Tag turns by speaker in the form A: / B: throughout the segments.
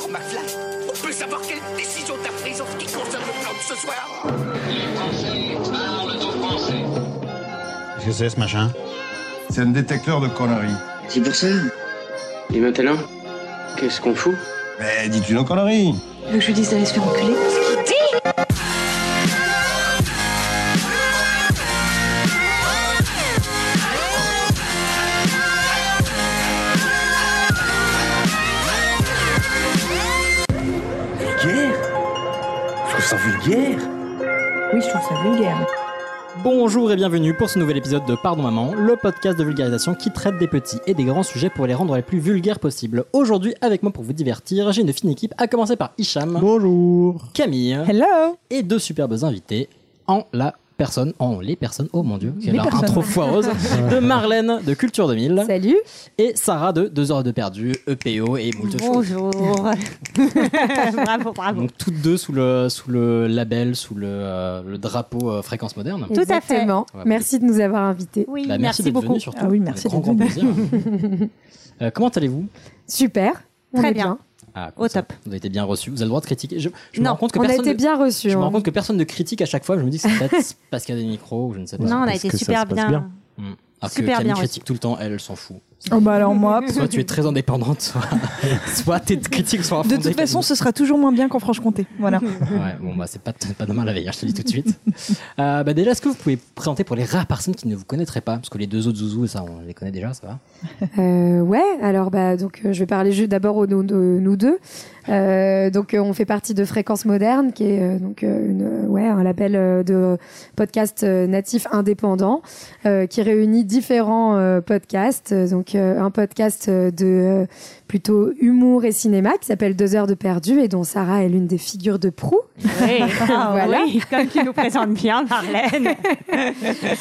A: Alors, McFly, on peut savoir quelle décision t'as prise en ce qui concerne le plan de ce soir
B: Les Français parlent aux Français.
C: Qu'est-ce que c'est ce machin?
D: C'est un détecteur de conneries.
E: C'est pour ça. Et maintenant, qu'est-ce qu'on fout?
D: Mais dis-tu nos conneries
F: Tu veux que je lui dise d'aller se faire enculer?
E: Vulgaire.
F: Oui, je trouve ça vulgaire.
G: Bonjour et bienvenue pour ce nouvel épisode de Pardon Maman, le podcast de vulgarisation qui traite des petits et des grands sujets pour les rendre les plus vulgaires possibles. Aujourd'hui, avec moi pour vous divertir, j'ai une fine équipe, à commencer par Hicham,
C: Bonjour
G: Camille
F: Hello
G: et deux superbes invités en la personne, en les personnes, oh mon dieu, quelle
F: Les personnes.
G: intro foireuse, de Marlène de Culture 2000
F: Salut
G: et Sarah de 2 heures de perdu, EPO et moult.
H: Bonjour. bravo, bravo.
G: Donc toutes deux sous le, sous le label, sous le, euh, le drapeau euh, fréquence moderne.
H: Tout à fait.
F: Merci de nous avoir invités.
H: Oui,
G: Bah,
H: merci, beaucoup.
G: surtout.
F: Ah oui, merci
G: grand, grand plaisir. Euh, comment allez-vous?
F: Super.
H: Très bien.
G: Ah,
H: Au
G: ça,
H: top.
G: Vous avez été bien reçu. Vous avez le droit de critiquer. Je, je me rends compte que
F: On a
G: personne.
F: été
G: ne-
F: bien reçus.
G: Je me rends
F: hein.
G: compte que personne ne critique à chaque fois. Je me dis que c'est peut-être parce qu'il y a des micros ou je ne sais pas.
H: Non, on a
C: parce
H: été super bien.
C: bien.
G: Hmm. Alors
H: Super
G: que Camille
H: bien
G: critique tout le temps, elle, elle s'en fout.
I: Oh bah alors moi,
G: Soit tu es très indépendante, soit, soit tes critiques sont
I: de toute façon, ce sera toujours moins bien qu'en Franche-Comté. Voilà.
G: Ouais, bon, bah, c'est pas, pas demain la veille, hein, je te le dis tout de suite. Euh, bah, déjà, est-ce que vous pouvez présenter pour les rares personnes qui ne vous connaîtraient pas? Parce que les deux autres zouzous, ça, on les connaît déjà, ça va?
F: Euh, ouais, alors bah donc euh, je vais parler juste d'abord de nous deux. Euh, donc euh, on fait partie de Fréquence Moderne, qui est euh, donc une ouais un label de podcast natif indépendant qui réunit différents podcasts. Donc un podcast de plutôt humour et cinéma qui s'appelle Deux heures de perdu et dont Sarah est l'une des figures de proue.
H: Oui, Ah,
F: Voilà.
H: oui, comme tu nous présentes bien, Marlène.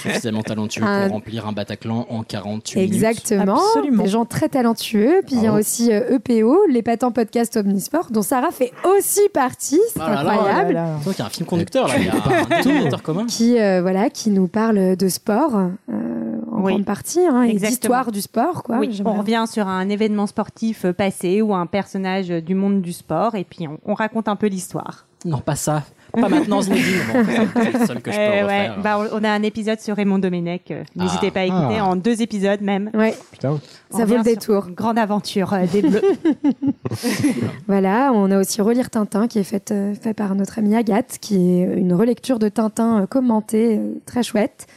G: Suffisamment talentueux
F: Un-
G: pour remplir un Bataclan en 48 minutes.
F: Exactement.
I: Absolument.
F: Des gens très talentueux. Puis il y a aussi euh, EPO, les patents podcast Omnisport, dont Sarah fait aussi partie. C'est
G: Ah là là.
F: incroyable.
I: Là là.
G: C'est vrai qu'il y a un film conducteur là, il y a un dénominateur commun.
F: Qui euh, voilà, qui nous parle de sport euh, en
H: Oui.
F: grande partie, hein, d'histoire du sport, quoi.
H: Oui,
F: J'aimerais-
H: on revient sur un événement sportif euh, passé ou un personnage euh, du monde du sport et puis on, on raconte un peu l'histoire.
G: Non, pas ça. Pas maintenant, Zinedine. Bon, c'est le seul que je peux
H: Euh,
G: refaire.
H: ouais, bah, on a un épisode sur Raymond Domenech. euh, N'hésitez
G: Ah.
H: pas à écouter
C: Ah.
H: en deux épisodes même.
F: Ouais,
C: Putain.
H: On
F: ça vaut le détour.
H: une Grande aventure euh, des Bleus.
F: Voilà, on a aussi Relire Tintin qui est fait, euh, fait par notre amie Agathe, qui est une relecture de Tintin euh, commentée, euh, très chouette.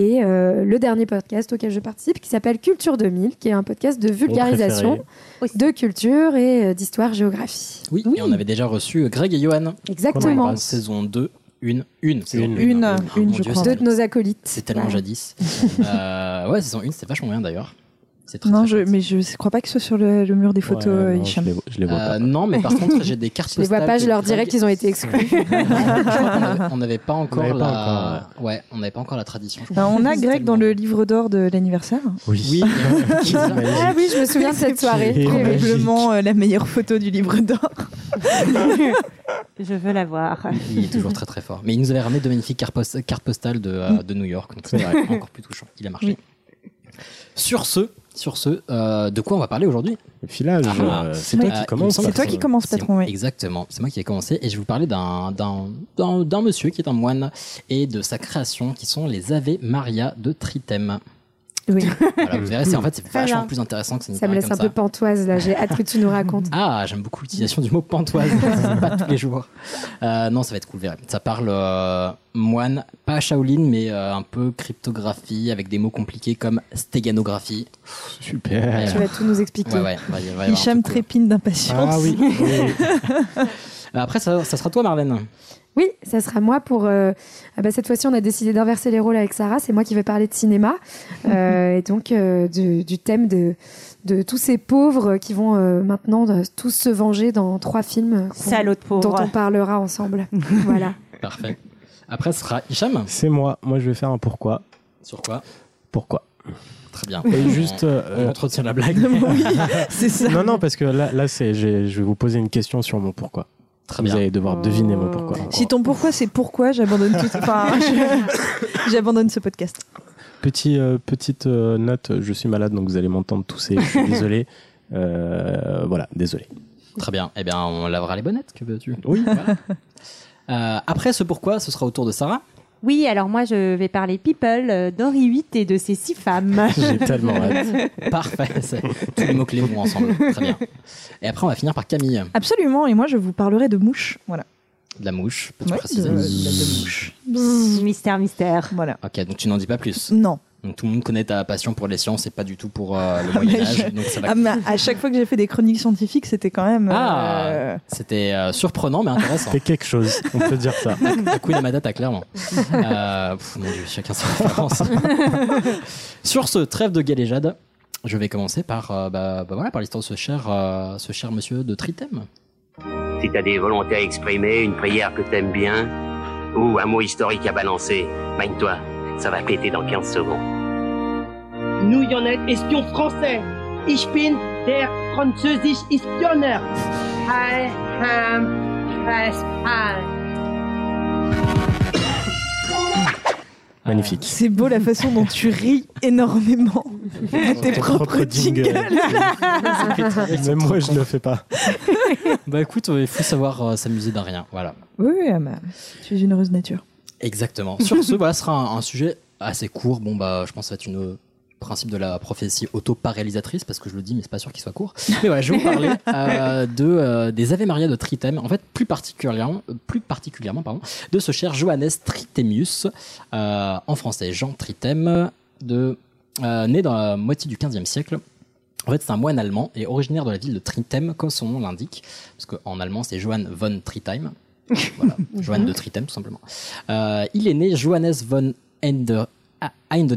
F: Et euh, le dernier podcast auquel je participe qui s'appelle Culture 2000, qui est un podcast de vulgarisation de culture et euh, d'histoire-géographie.
G: Oui, et on avait déjà reçu euh, Greg et Johan.
F: Exactement.
G: En saison 2. Une, une, saison
C: Une.
I: Une,
G: Ah,
I: une,
G: mon
I: je
G: Dieu,
I: crois.
G: c'est
F: Deux de nos acolytes.
G: C'est tellement jadis. euh, ouais, saison 1, c'était vachement bien d'ailleurs. C'est très,
I: Non,
G: très
I: je, mais je crois pas que ce soit sur le, le mur des photos,
C: Ouais,
I: euh,
C: non,
I: Hicham.
C: Je les, je les vois
G: Euh,
C: pas.
G: non, mais par contre, j'ai des cartes
F: Je les vois
G: postales
F: pas, je leur dirais
G: Greg.
F: qu'ils ont été exclus.
G: Je crois qu'on avait- on n'avait pas encore
C: On n'avait pas
G: la. ouais, on n'avait pas encore la tradition.
I: Ben, on a
G: C'est
I: Greg dans le livre d'or de l'anniversaire.
C: Oui.
G: Oui.
F: ah oui, je me souviens de cette soirée.
I: Probablement euh, la meilleure photo du livre d'or.
H: Je veux la voir.
G: Il est toujours très très fort. Mais il nous avait ramené de magnifiques cartes post- cartes postales de, euh, de New York. Donc c'était encore plus touchant. Il a marché. Sur ce, sur ce, euh, de quoi on va parler aujourd'hui
C: Le filage,
G: Ah.
C: euh, c'est toi
G: Euh,
C: qui
G: il
C: commence.
G: me semble
I: C'est toi qui commence,
G: C'est-
I: patron, oui.
G: Exactement, c'est moi qui ai commencé et je vais vous parler d'un d'un- d'un d'un monsieur qui est un moine et de sa création qui sont les Ave Maria de Tritem.
I: Oui.
G: Voilà, vous verrez, c'est en fait c'est vachement plus intéressant que ça,
F: Ça me laisse
G: comme
F: un peu pantoise là. J'ai hâte que tu nous racontes.
G: Ah, j'aime beaucoup l'utilisation du mot pantoise, c'est pas tous les jours. Euh, non, ça va être cool, vous verrez. Ça parle euh, moine, pas Shaolin, mais euh, un peu cryptographie avec des mots compliqués comme stéganographie.
C: Super.
F: Tu vas tout nous expliquer.
G: Ouais, va va
I: Hicham trépine d'impatience.
C: Ah oui. oui.
G: Euh, Après, ça, ça sera toi, Marlène.
F: Oui, ça sera moi pour. euh, ah bah, cette fois-ci, on a décidé d'inverser les rôles avec Sarah. C'est moi qui vais parler de cinéma euh, et donc euh, du, du thème de, de tous ces pauvres qui vont euh, maintenant tous se venger dans trois films dont on parlera ensemble. voilà.
G: Parfait. Après, ce sera Hicham.
C: C'est moi. Moi, je vais faire un pourquoi.
G: Sur quoi?
C: Pourquoi?
G: Très bien.
C: Et juste.
G: On,
C: euh,
G: on entretient la blague.
I: oui, c'est ça.
C: non, non, parce que là, là c'est, je vais vous poser une question sur mon pourquoi.
G: Très
C: Vous
G: bien.
C: allez devoir deviner mon pourquoi.
I: Si ton pourquoi c'est pourquoi, j'abandonne tout. Enfin, j'abandonne ce podcast.
C: Petit, euh, petite euh, note, je suis malade donc vous allez m'entendre tousser, je suis désolé. Euh, voilà, désolé.
G: Très bien. Eh bien, on lavera les bonnettes, que veux-tu? Oui. Euh, après ce pourquoi, ce sera au tour de Sarah.
H: Oui, alors moi je vais parler people euh, d'Henri VIII et de ses six femmes.
C: J'ai tellement hâte.
G: Parfait. c'est- Tous les mots-clés vont ensemble. Très bien. Et après, on va finir par Camille.
I: Absolument, et moi je vous parlerai de mouches. Voilà.
G: De la mouche. Peux-tu
I: Ouais, de,
G: préciser
I: de- de mouches.
H: mystère, mystère.
I: Voilà.
G: Ok, donc tu n'en dis pas plus.
I: Non.
G: Donc tout le monde connaît ta passion pour les sciences et pas du tout pour euh, le Moyen Âge.
I: je-
G: Donc ça va.
I: Ah, mais à chaque fois que j'ai fait des chroniques scientifiques, c'était quand même.
G: Ah,
I: euh,
G: c'était euh, surprenant mais intéressant.
C: C'est quelque chose, on peut dire ça.
G: Hakuna Matata, clairement. Euh, pff, mon dieu, chacun ses références. Sur ce trêve de galéjade, je vais commencer par, euh, bah, bah voilà, par l'histoire de ce cher, euh, ce cher monsieur de Tritem.
E: Si t'as des volontés à exprimer, une prière que t'aimes bien, ou un mot historique à balancer, magne-toi, ça va péter dans 15 secondes.
J: Nous, y en est espion français. Ich bin der französisch Spionner. I am.
C: Magnifique.
I: C'est beau la façon dont tu ris énormément à tes propres
C: propre jingle.
I: jingles.
C: Même moi, je ne le fais pas.
G: Bah écoute, euh, il faut savoir euh, s'amuser d'un rien. Voilà.
I: Oui, oui, ah bah, tu es une heureuse nature.
G: Exactement. Sur ce, voilà, ce sera un, un sujet assez court. Bon, bah, je pense que ça va être une principe de la prophétie auto-pas-réalisatrice parce que je le dis mais c'est pas sûr qu'il soit court mais voilà je vais vous parler euh, de euh, des Ave Maria de Tritem en fait plus particulièrement euh, plus particulièrement pardon de ce cher Johannes Tritemius euh, en français Jean Tritem de euh, né dans la moitié du 15e siècle en fait, c'est un moine allemand et originaire de la ville de Tritem, comme son nom l'indique, parce qu'en allemand, c'est Johann von Tritheim. Voilà, Johann de Tritem, tout simplement. Euh, il est né Johannes von Ender, à donc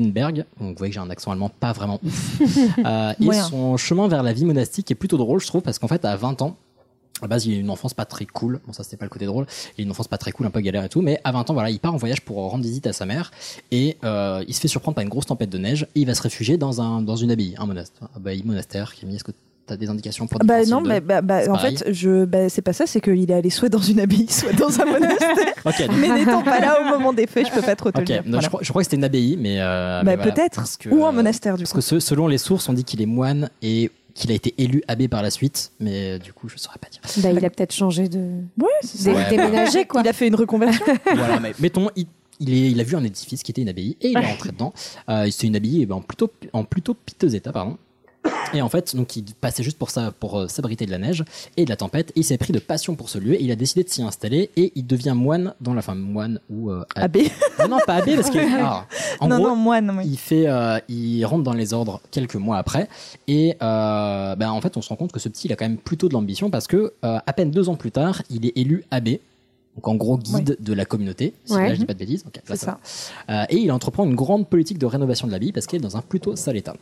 G: vous voyez que j'ai un accent allemand pas vraiment ouf. Euh, et son chemin vers la vie monastique est plutôt drôle, je trouve, parce qu'en fait, à 20 ans, à la base, il a une enfance pas très cool. Bon, ça, c'était pas le côté drôle. Il a une enfance pas très cool, un peu galère et tout. Mais à 20 ans, voilà, il part en voyage pour rendre visite à sa mère. Et euh, il se fait surprendre par une grosse tempête de neige. Et il va se réfugier dans, un, dans une abbaye, un monastère. Abbaye, monastère. Camille, est-ce que tu as des indications pour
I: Bah
G: différencier
I: non,
G: les
I: bah, bah, bah, en
G: pareil
I: fait, je, bah, c'est pas ça, c'est qu'il est allé soit dans une abbaye, soit dans un monastère. Mais n'étant pas là au moment des faits, je peux pas trop te le dire. Voilà.
G: je, crois, je crois que c'était une abbaye, mais. euh,
I: Bah,
G: mais voilà,
I: peut-être.
G: parce que-
I: Ou un monastère, du
G: Parce
I: coup.
G: que ce- selon les sources, on dit qu'il est moine et qu'il a été élu abbé par la suite, mais euh, du coup, je saurais pas dire.
F: Bah, il a peut-être changé de.
I: Ouais, c'est.
G: Ouais,
F: déménager, quoi.
I: Il a fait une reconversion.
G: voilà, mais mettons, il, il, est, il a vu un édifice qui était une abbaye et il est rentré dedans. Euh, c'est une abbaye eh ben, en, plutôt, en plutôt piteux état, pardon. Et en fait, donc il passait juste pour ça, pour euh, s'abriter de la neige et de la tempête. Et il s'est pris de passion pour ce lieu et il a décidé de s'y installer et il devient moine dans la, enfin moine ou euh,
I: Abbé.
G: Ah non, pas abbé parce qu'il, ah, en
I: non,
G: gros,
I: non, moine, oui.
G: il fait, euh, il rentre dans les ordres quelques mois après, et ben, en fait, on se rend compte que ce petit, il a quand même plutôt de l'ambition parce que à peine deux ans plus tard, il est élu abbé. Donc en gros guide de la communauté, si
F: Ouais.
G: là je dis pas de bêtises. Ok, là,
I: C'est
G: ça. Euh, et il entreprend une grande politique de rénovation de l'abbaye parce qu'elle est dans un plutôt sale état.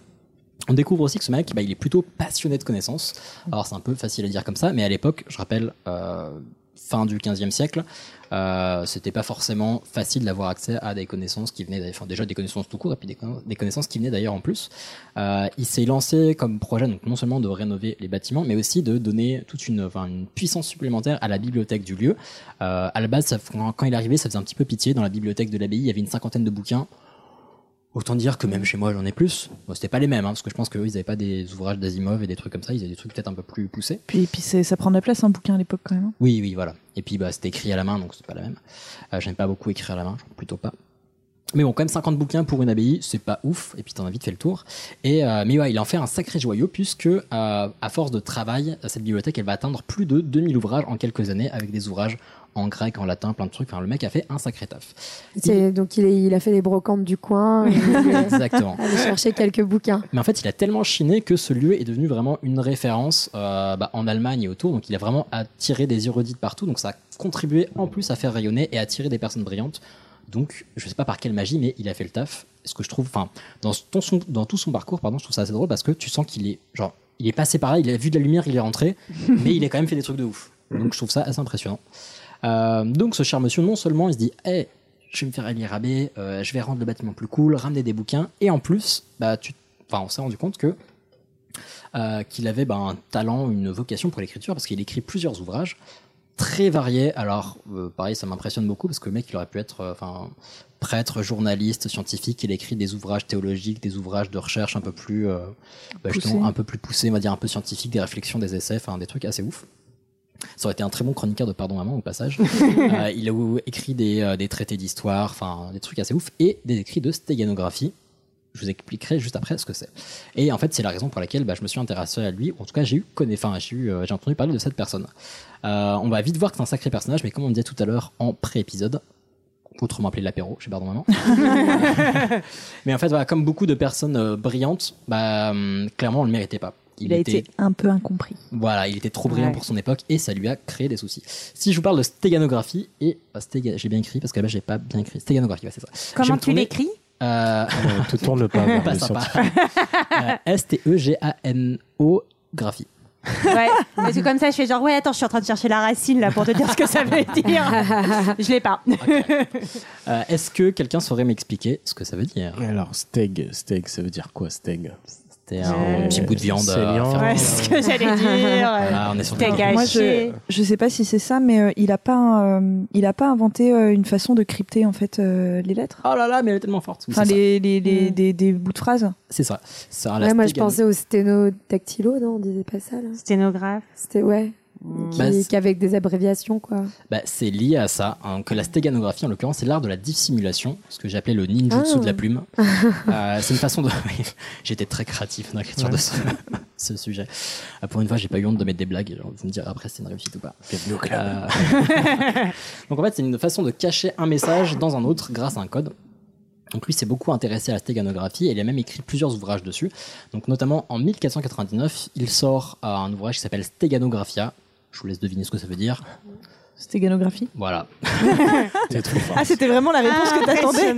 G: On découvre aussi que ce mec, bah, il est plutôt passionné de connaissances. Alors c'est un peu facile à dire comme ça, mais à l'époque, je rappelle, euh, fin du 15e siècle, euh, c'était pas forcément facile d'avoir accès à des connaissances qui venaient, enfin, déjà des connaissances tout court et puis des, conna- des connaissances qui venaient d'ailleurs en plus. Euh, il s'est lancé comme projet donc non seulement de rénover les bâtiments, mais aussi de donner toute une, enfin, une puissance supplémentaire à la bibliothèque du lieu. Euh, à la base, ça- quand quand il est arrivé, ça faisait un petit peu pitié. Dans la bibliothèque de l'abbaye, il y avait une cinquantaine de bouquins. Autant dire que même chez moi, j'en ai plus. Bon, c'était pas les mêmes, hein, parce que je pense qu'eux, ils avaient pas des ouvrages d'Asimov et des trucs comme ça. Ils avaient des trucs peut-être un peu plus poussés.
I: Puis, puis c'est- ça prend de la place, un bouquin à l'époque, quand même. hein.
G: Oui, oui, voilà. Et puis, bah, c'était écrit à la main, donc c'est pas la même. Euh, J'aime pas beaucoup écrire à la main, plutôt pas. Mais bon, quand même 50 bouquins pour une abbaye, c'est pas ouf. Et puis t'en as vite fait le tour. Et euh, mais ouais, il en fait un sacré joyau puisque euh, à force de travail, cette bibliothèque, elle va atteindre plus de 2000 ouvrages en quelques années avec des ouvrages en grec, en latin, plein de trucs. Enfin, le mec a fait un sacré taf.
F: C'est- Donc il, est- il a fait les brocantes du coin. il
G: Exactement.
F: allé chercher quelques bouquins.
G: Mais en fait, il a tellement chiné que ce lieu est devenu vraiment une référence euh, bah, en Allemagne et autour. Donc, il a vraiment attiré des érudits de partout. Donc, ça a contribué en plus à faire rayonner et attirer des personnes brillantes. Donc, je sais pas par quelle magie, mais il a fait le taf. Ce que je trouve, enfin, dans, ton- son- dans tout son parcours, pardon, je trouve ça assez drôle parce que tu sens qu'il est, genre, il est passé par là, il a vu de la lumière, il est rentré, mais il a quand même fait des trucs de ouf. Donc, je trouve ça assez impressionnant. Euh, donc, ce cher monsieur, non seulement il se dit, hey, je vais me faire élire abbé, euh, je vais rendre le bâtiment plus cool, ramener des bouquins, et en plus, bah, tu, enfin, on s'est rendu compte que euh, qu'il avait bah, un talent, une vocation pour l'écriture, parce qu'il écrit plusieurs ouvrages très variés. Alors, euh, pareil, ça m'impressionne beaucoup parce que le mec, il aurait pu être, enfin, prêtre, journaliste, scientifique. Il écrit des ouvrages théologiques, des ouvrages de recherche un peu plus, bah, un peu plus poussés, on va dire un peu scientifiques, des réflexions, des essais, enfin, des trucs assez ouf. Ça aurait été un très bon chroniqueur de Pardon Maman au passage. Euh, il a écrit des, euh, des traités d'histoire, enfin des trucs assez ouf, et des écrits de stéganographie. Je vous expliquerai juste après ce que c'est. Et en fait, c'est la raison pour laquelle bah, je me suis intéressé à lui. En tout cas, j'ai eu j'ai eu, euh, entendu parler de cette personne. Euh, on va vite voir que c'est un sacré personnage, mais comme on disait tout à l'heure en pré-épisode, autrement appelé l'apéro chez Pardon Maman. mais en fait, voilà, comme beaucoup de personnes brillantes, bah, hum, clairement, on le méritait pas.
I: Il, a été un peu incompris.
G: Voilà, il était trop brillant
I: Ouais.
G: pour son époque et ça lui a créé des soucis. Si je vous parle de stéganographie et euh, stéga- j'ai bien écrit parce que là j'ai pas bien écrit stéganographie, ouais, c'est ça.
H: Comment
G: me
H: tu
G: tourner-
H: l'écris
G: euh...
C: Te tourne pas vers
G: pas
C: le
G: sympa.
C: scientifique.
G: Euh, S T E G A N O graphie.
H: Ouais. Parce que comme ça, je fais genre, ouais, attends, je suis en train de chercher la racine là pour te dire ce que ça veut dire. je l'ai pas.
G: Euh, Est-ce que quelqu'un saurait m'expliquer ce que ça veut dire?
C: Alors, steg, steg, ça veut dire quoi, steg?
G: C'était un
C: Euh,
G: petit bout de viande. euh, fermé.
H: Ouais, c'est ce que j'allais dire.
G: Ah, on est sur.
I: Moi, je je sais pas si c'est ça, mais euh, il a pas euh, il a pas inventé euh, une façon de crypter en fait euh, les lettres?
G: Oh là là, mais elle est tellement forte.
I: Enfin,
G: c'est ça.
I: les, les, les-
F: Mm.
I: des, des bouts de phrases.
G: C'est ça. C'est
F: Ouais, moi, je pensais au sténodactylo, non On disait pas ça, là
H: Sténographe.
F: C'était, ouais. Qui,
G: Bah, c'est-
F: qui avec des abréviations, quoi.
G: Bah, c'est lié à ça, hein, que la stéganographie, en l'occurrence, c'est l'art de la dissimulation, ce que j'appelais le ninjutsu
F: Ah.
G: de la plume. Euh, c'est une façon de. J'étais très créatif dans l'écriture de ce, ce sujet. Euh, pour une fois, j'ai pas eu honte de mettre des blagues. Genre, vous me direz après si c'est une réussite ou pas. Euh, Donc en fait, c'est une façon de cacher un message dans un autre grâce à un code. Donc lui s'est beaucoup intéressé à la stéganographie et il a même écrit plusieurs ouvrages dessus. Donc notamment en 1499, il sort euh, un ouvrage qui s'appelle Steganographia. Je vous laisse deviner ce que ça veut dire.
I: Stégganographie.
G: Voilà.
I: Ah, c'était vraiment la réponse que t'attendais.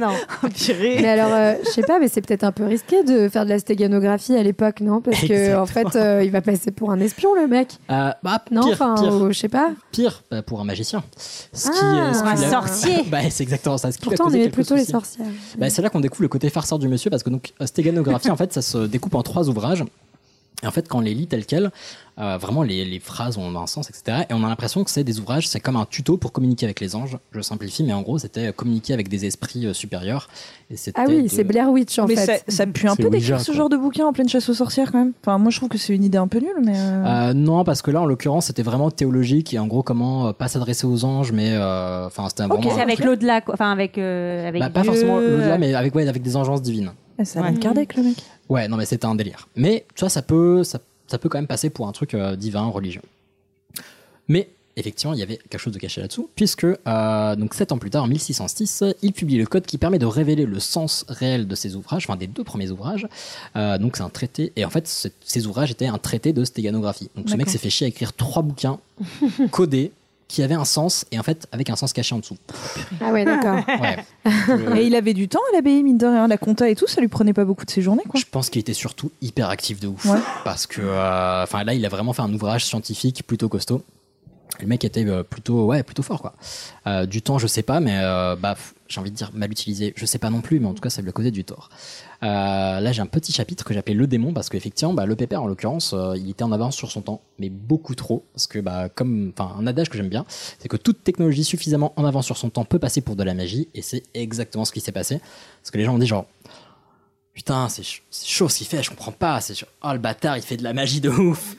I: Purée.
F: Mais alors, euh, je sais pas, mais c'est peut-être un peu risqué de faire de la stéganographie à l'époque, non? Parce que, en fait, euh, il va passer pour un espion, le mec.
G: Euh, bah,
F: Non,
G: pire,
F: enfin, je sais pas.
G: pire bah, pour un magicien. Ce
F: Ah,
G: euh, ce
F: pour un
G: qui
H: sorcier.
G: bah, c'est exactement ça. Ce qui
F: Pourtant, on aimait plutôt les sorcières.
G: Bah, c'est là qu'on découvre le côté farceur du monsieur parce que donc stéganographie en fait ça se découpe en trois ouvrages. Et en fait, quand on les lit tels quels, euh, vraiment les, les phrases ont un sens, etc. Et on a l'impression que c'est des ouvrages, c'est comme un tuto pour communiquer avec les anges. Je simplifie, mais en gros, c'était euh, communiquer avec des esprits euh, supérieurs. Et
F: Ah oui,
G: de-
F: c'est Blair Witch, en
I: mais ça,
F: fait.
I: ça pue un
C: C'est
I: peu d'écrire ce
C: quoi.
I: genre de bouquin en pleine chasse aux sorcières quand même. Enfin, moi je trouve que c'est une idée un peu nulle, mais. euh,
G: non, parce que là, en l'occurrence, c'était vraiment théologique et en gros, comment euh, pas s'adresser aux anges, mais euh, enfin, c'était vraiment.
H: C'est avec l'au-delà, quoi. Enfin, avec. euh, avec
G: Bah, pas forcément l'au-delà, mais avec, ouais, avec des engences divines.
I: eh, ça a
H: Ouais.
I: Kardec, le mec.
G: Ouais, non, mais c'était un délire. Mais tu vois, ça peut, ça, ça peut quand même passer pour un truc euh, divin, religieux. Mais effectivement, il y avait quelque chose de caché là-dessous, puisque euh, donc sept ans plus tard, en 1606, il publie le code qui permet de révéler le sens réel de ses ouvrages, enfin des deux premiers ouvrages. Euh, donc c'est un traité, et en fait, ce- ces ouvrages étaient un traité de stéganographie. Donc ce mec s'est fait chier à écrire trois bouquins codés qui avaient un sens et en fait avec un sens caché en dessous.
F: Ah ouais, d'accord.
G: Ouais.
I: Et il avait du temps à l'abbaye, mine de rien. La compta et tout, ça lui prenait pas beaucoup de ses journées, quoi.
G: Je pense qu'il était surtout hyper actif de ouf.
I: Ouais.
G: Parce que, euh, enfin, là, il a vraiment fait un ouvrage scientifique plutôt costaud. Le mec était euh, plutôt, ouais, plutôt fort, quoi. Euh, du temps, je sais pas, mais euh, bah, j'ai envie de dire mal utilisé. Je sais pas non plus, mais en tout cas, ça lui a causé du tort. Euh, là, j'ai un petit chapitre que j'appelais le démon parce qu'effectivement, bah, le pépère, en l'occurrence, euh, il était en avance sur son temps, mais beaucoup trop. Parce que, bah, comme, enfin, un adage que j'aime bien, c'est que toute technologie suffisamment en avance sur son temps peut passer pour de la magie, et c'est exactement ce qui s'est passé. Parce que les gens ont dit genre, putain, c'est ch- c'est chaud ce qu'il fait, je comprends pas. C'est. Oh, le bâtard, il fait de la magie de ouf.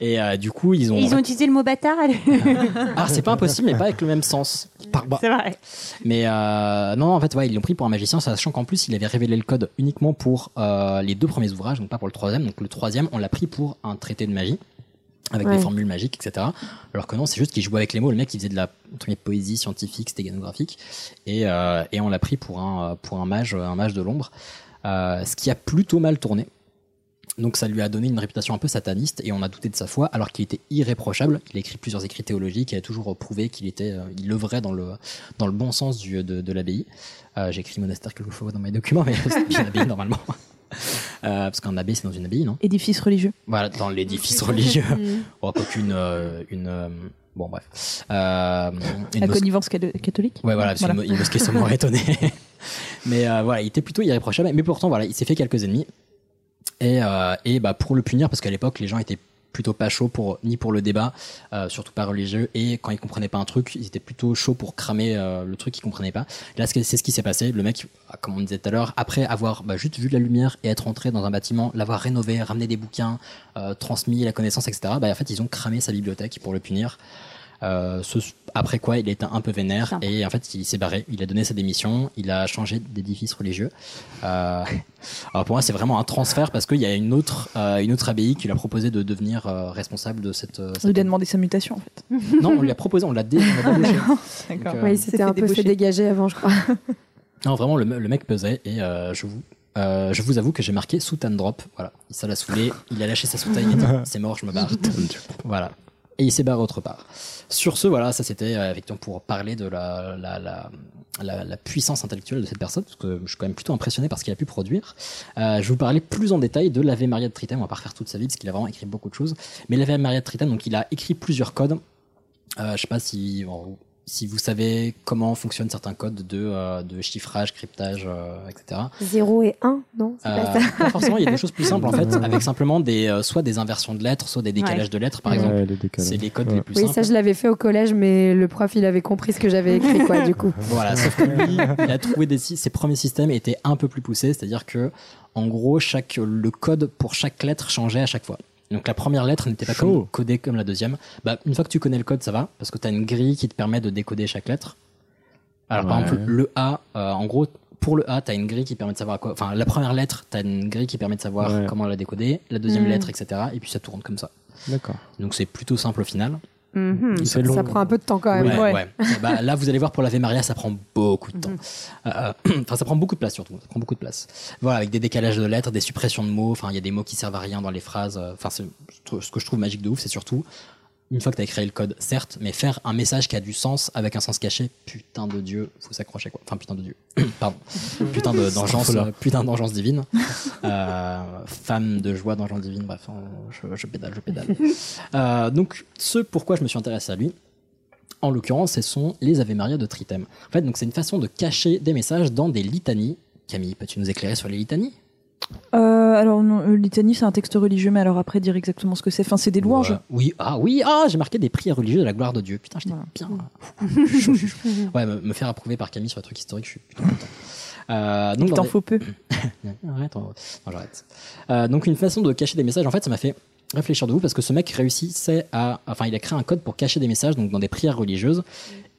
G: Et euh, du coup, ils ont.
H: Ils ont utilisé le mot bâtard.
G: Ah, c'est pas impossible, mais pas avec le même sens. Par- bah,
H: C'est vrai.
G: Mais euh, non, en fait, ouais, ils l'ont pris pour un magicien, sachant qu'en plus, il avait révélé le code uniquement pour euh, les deux premiers ouvrages, donc pas pour le troisième. Donc le troisième, on l'a pris pour un traité de magie, avec
F: Ouais.
G: des formules magiques, etc. Alors que non, c'est juste qu'il jouait avec les mots. Le mec, il faisait de la poésie scientifique, stéganographique, et, euh, et on l'a pris pour un, pour un mage, un mage de l'ombre, euh, ce qui a plutôt mal tourné. Donc ça lui a donné une réputation un peu sataniste et on a douté de sa foi alors qu'il était irréprochable. Il a écrit plusieurs écrits théologiques et a toujours prouvé qu'il était, euh, il œuvrait dans le dans le bon sens du, de, de l'abbaye. Euh, J'ai écrit monastère quelque fois dans mes documents, mais c'est bien l'abbaye normalement. Euh, parce qu'un abbé c'est dans une abbaye, non?
I: Édifice religieux.
G: Voilà, dans l'édifice religieux. oh, euh, une euh, bon bref. Euh, une
I: La connivence ca- catholique.
G: Ouais, voilà, parce
I: Voilà.
G: qu'une mo- une mosquée mais euh, voilà, il était plutôt irréprochable. Mais pourtant, voilà, il s'est fait quelques ennemis. Et, euh, et bah, pour le punir, parce qu'à l'époque, les gens étaient plutôt pas chauds pour ni pour le débat, euh, surtout pas religieux. Et quand ils comprenaient pas un truc, ils étaient plutôt chauds pour cramer euh, le truc qu'ils comprenaient pas. Là, c'est ce qui s'est passé. Le mec, comme on disait tout à l'heure, après avoir bah, juste vu de la lumière et être entré dans un bâtiment, l'avoir rénové, ramené des bouquins, euh, transmis la connaissance, etc. Bah, en fait, ils ont cramé sa bibliothèque pour le punir. Euh, ce- après quoi, il était un peu vénère et en fait, il s'est barré. Il a donné sa démission. Il a changé d'édifice religieux. Euh, alors pour moi, c'est vraiment un transfert parce qu'il y a une autre, euh, une autre abbaye qui lui a proposé de devenir euh, responsable de cette.
I: Il
G: cette-
I: lui a demandé sa mutation en fait.
G: Non, on lui a proposé, on l'a dé- débauché.
I: D'accord.
G: Donc, euh,
F: Oui, il
I: fait
F: un peu fait dégager avant, je crois.
G: Non, vraiment, le, me- le mec pesait et euh, je vous. euh, je vous avoue que j'ai marqué soutane drop. Voilà, ça l'a saoulé. Il a lâché sa soutane. Il c'est mort, je me barre. voilà. Et il s'est barré autre part. Sur ce, voilà, ça c'était euh, pour parler de la, la, puissance intellectuelle de cette personne, parce que je suis quand même plutôt impressionné par ce qu'il a pu produire. Euh, je vais vous parler plus en détail de l'Ave Maria de Tritem. On va pas refaire toute sa vie, parce qu'il a vraiment écrit beaucoup de choses. Mais l'Ave Maria de Tritem, donc il a écrit plusieurs codes. Euh, je sais pas si, si vous savez comment fonctionnent certains codes de, euh, de chiffrage, cryptage, euh, etc.
F: 0 et 1, non C'est pas
G: Euh,
F: ça.
G: pas forcément, il y a des choses plus simples en fait, avec simplement des, euh, soit des inversions de lettres, soit des décalages
H: Ouais.
G: de lettres par
F: Ouais,
G: exemple.
C: Ouais, les décalages.
G: C'est les codes
C: Ouais.
G: les plus
F: Oui,
G: simples.
F: ça je l'avais fait au collège, mais le prof il avait compris ce que j'avais écrit, quoi, du coup.
G: Voilà, sauf que lui, il a trouvé des ses premiers systèmes étaient un peu plus poussés, c'est-à-dire que en gros, chaque le code pour chaque lettre changeait à chaque fois. Donc la première lettre n'était pas comme, codée comme la deuxième. Bah, une fois que tu connais le code, ça va, parce que tu as une grille qui te permet de décoder chaque lettre. Alors par exemple, le A, euh, en gros, pour le A, tu as une grille qui permet de savoir à quoi. Enfin, la première lettre, tu as une grille qui permet de savoir
C: Ouais.
G: comment la décoder, la deuxième
F: Mm.
G: lettre, etc. Et puis ça tourne comme ça.
C: D'accord.
G: Donc c'est plutôt simple au final.
H: Mhm.
C: Long.
F: Ça prend un peu de temps quand même.
G: Ouais,
I: Ouais.
G: ouais. Bah, là, vous allez voir pour l'Ave Maria, ça prend beaucoup de temps. Euh, Enfin, ça prend beaucoup de place surtout. Ça prend beaucoup de place. Voilà, avec des décalages de lettres, des suppressions de mots. Enfin, il y a des mots qui servent à rien dans les phrases. euh, Enfin, c'est- ce que je trouve magique de ouf, c'est surtout une fois que tu as créé le code, certes, mais faire un message qui a du sens avec un sens caché, putain de Dieu, faut s'accrocher quoi. Enfin, putain de Dieu. Pardon. Putain de d'engeance, euh, putain d'engeance divine. Euh, femme de joie d'engeance divine. Bref, je, je pédale, je pédale. Euh, donc, ce pourquoi je me suis intéressé à lui, en l'occurrence, ce sont les Ave Maria de Tritem. En fait, donc c'est une façon de cacher des messages dans des litanies. Camille, peux-tu nous éclairer sur les litanies?
I: Euh, alors, non, euh, litanie, c'est un texte religieux, mais alors après, dire exactement ce que c'est. Enfin, c'est des louanges.
G: Ouais. Oui, ah oui, ah, j'ai marqué des prières religieuses de la gloire de Dieu. Putain, j'étais
I: Voilà.
G: bien. Chaud, chaud. Ouais, me, me faire approuver par Camille sur un truc historique, je suis plutôt content. Euh, donc,
I: Il t'en
G: des-
I: faut peu.
G: Arrête, on- non, j'arrête. Euh, donc une façon de cacher des messages, en fait, ça m'a fait réfléchir de vous parce que ce mec réussissait à, enfin, il a créé un code pour cacher des messages, donc dans des prières religieuses.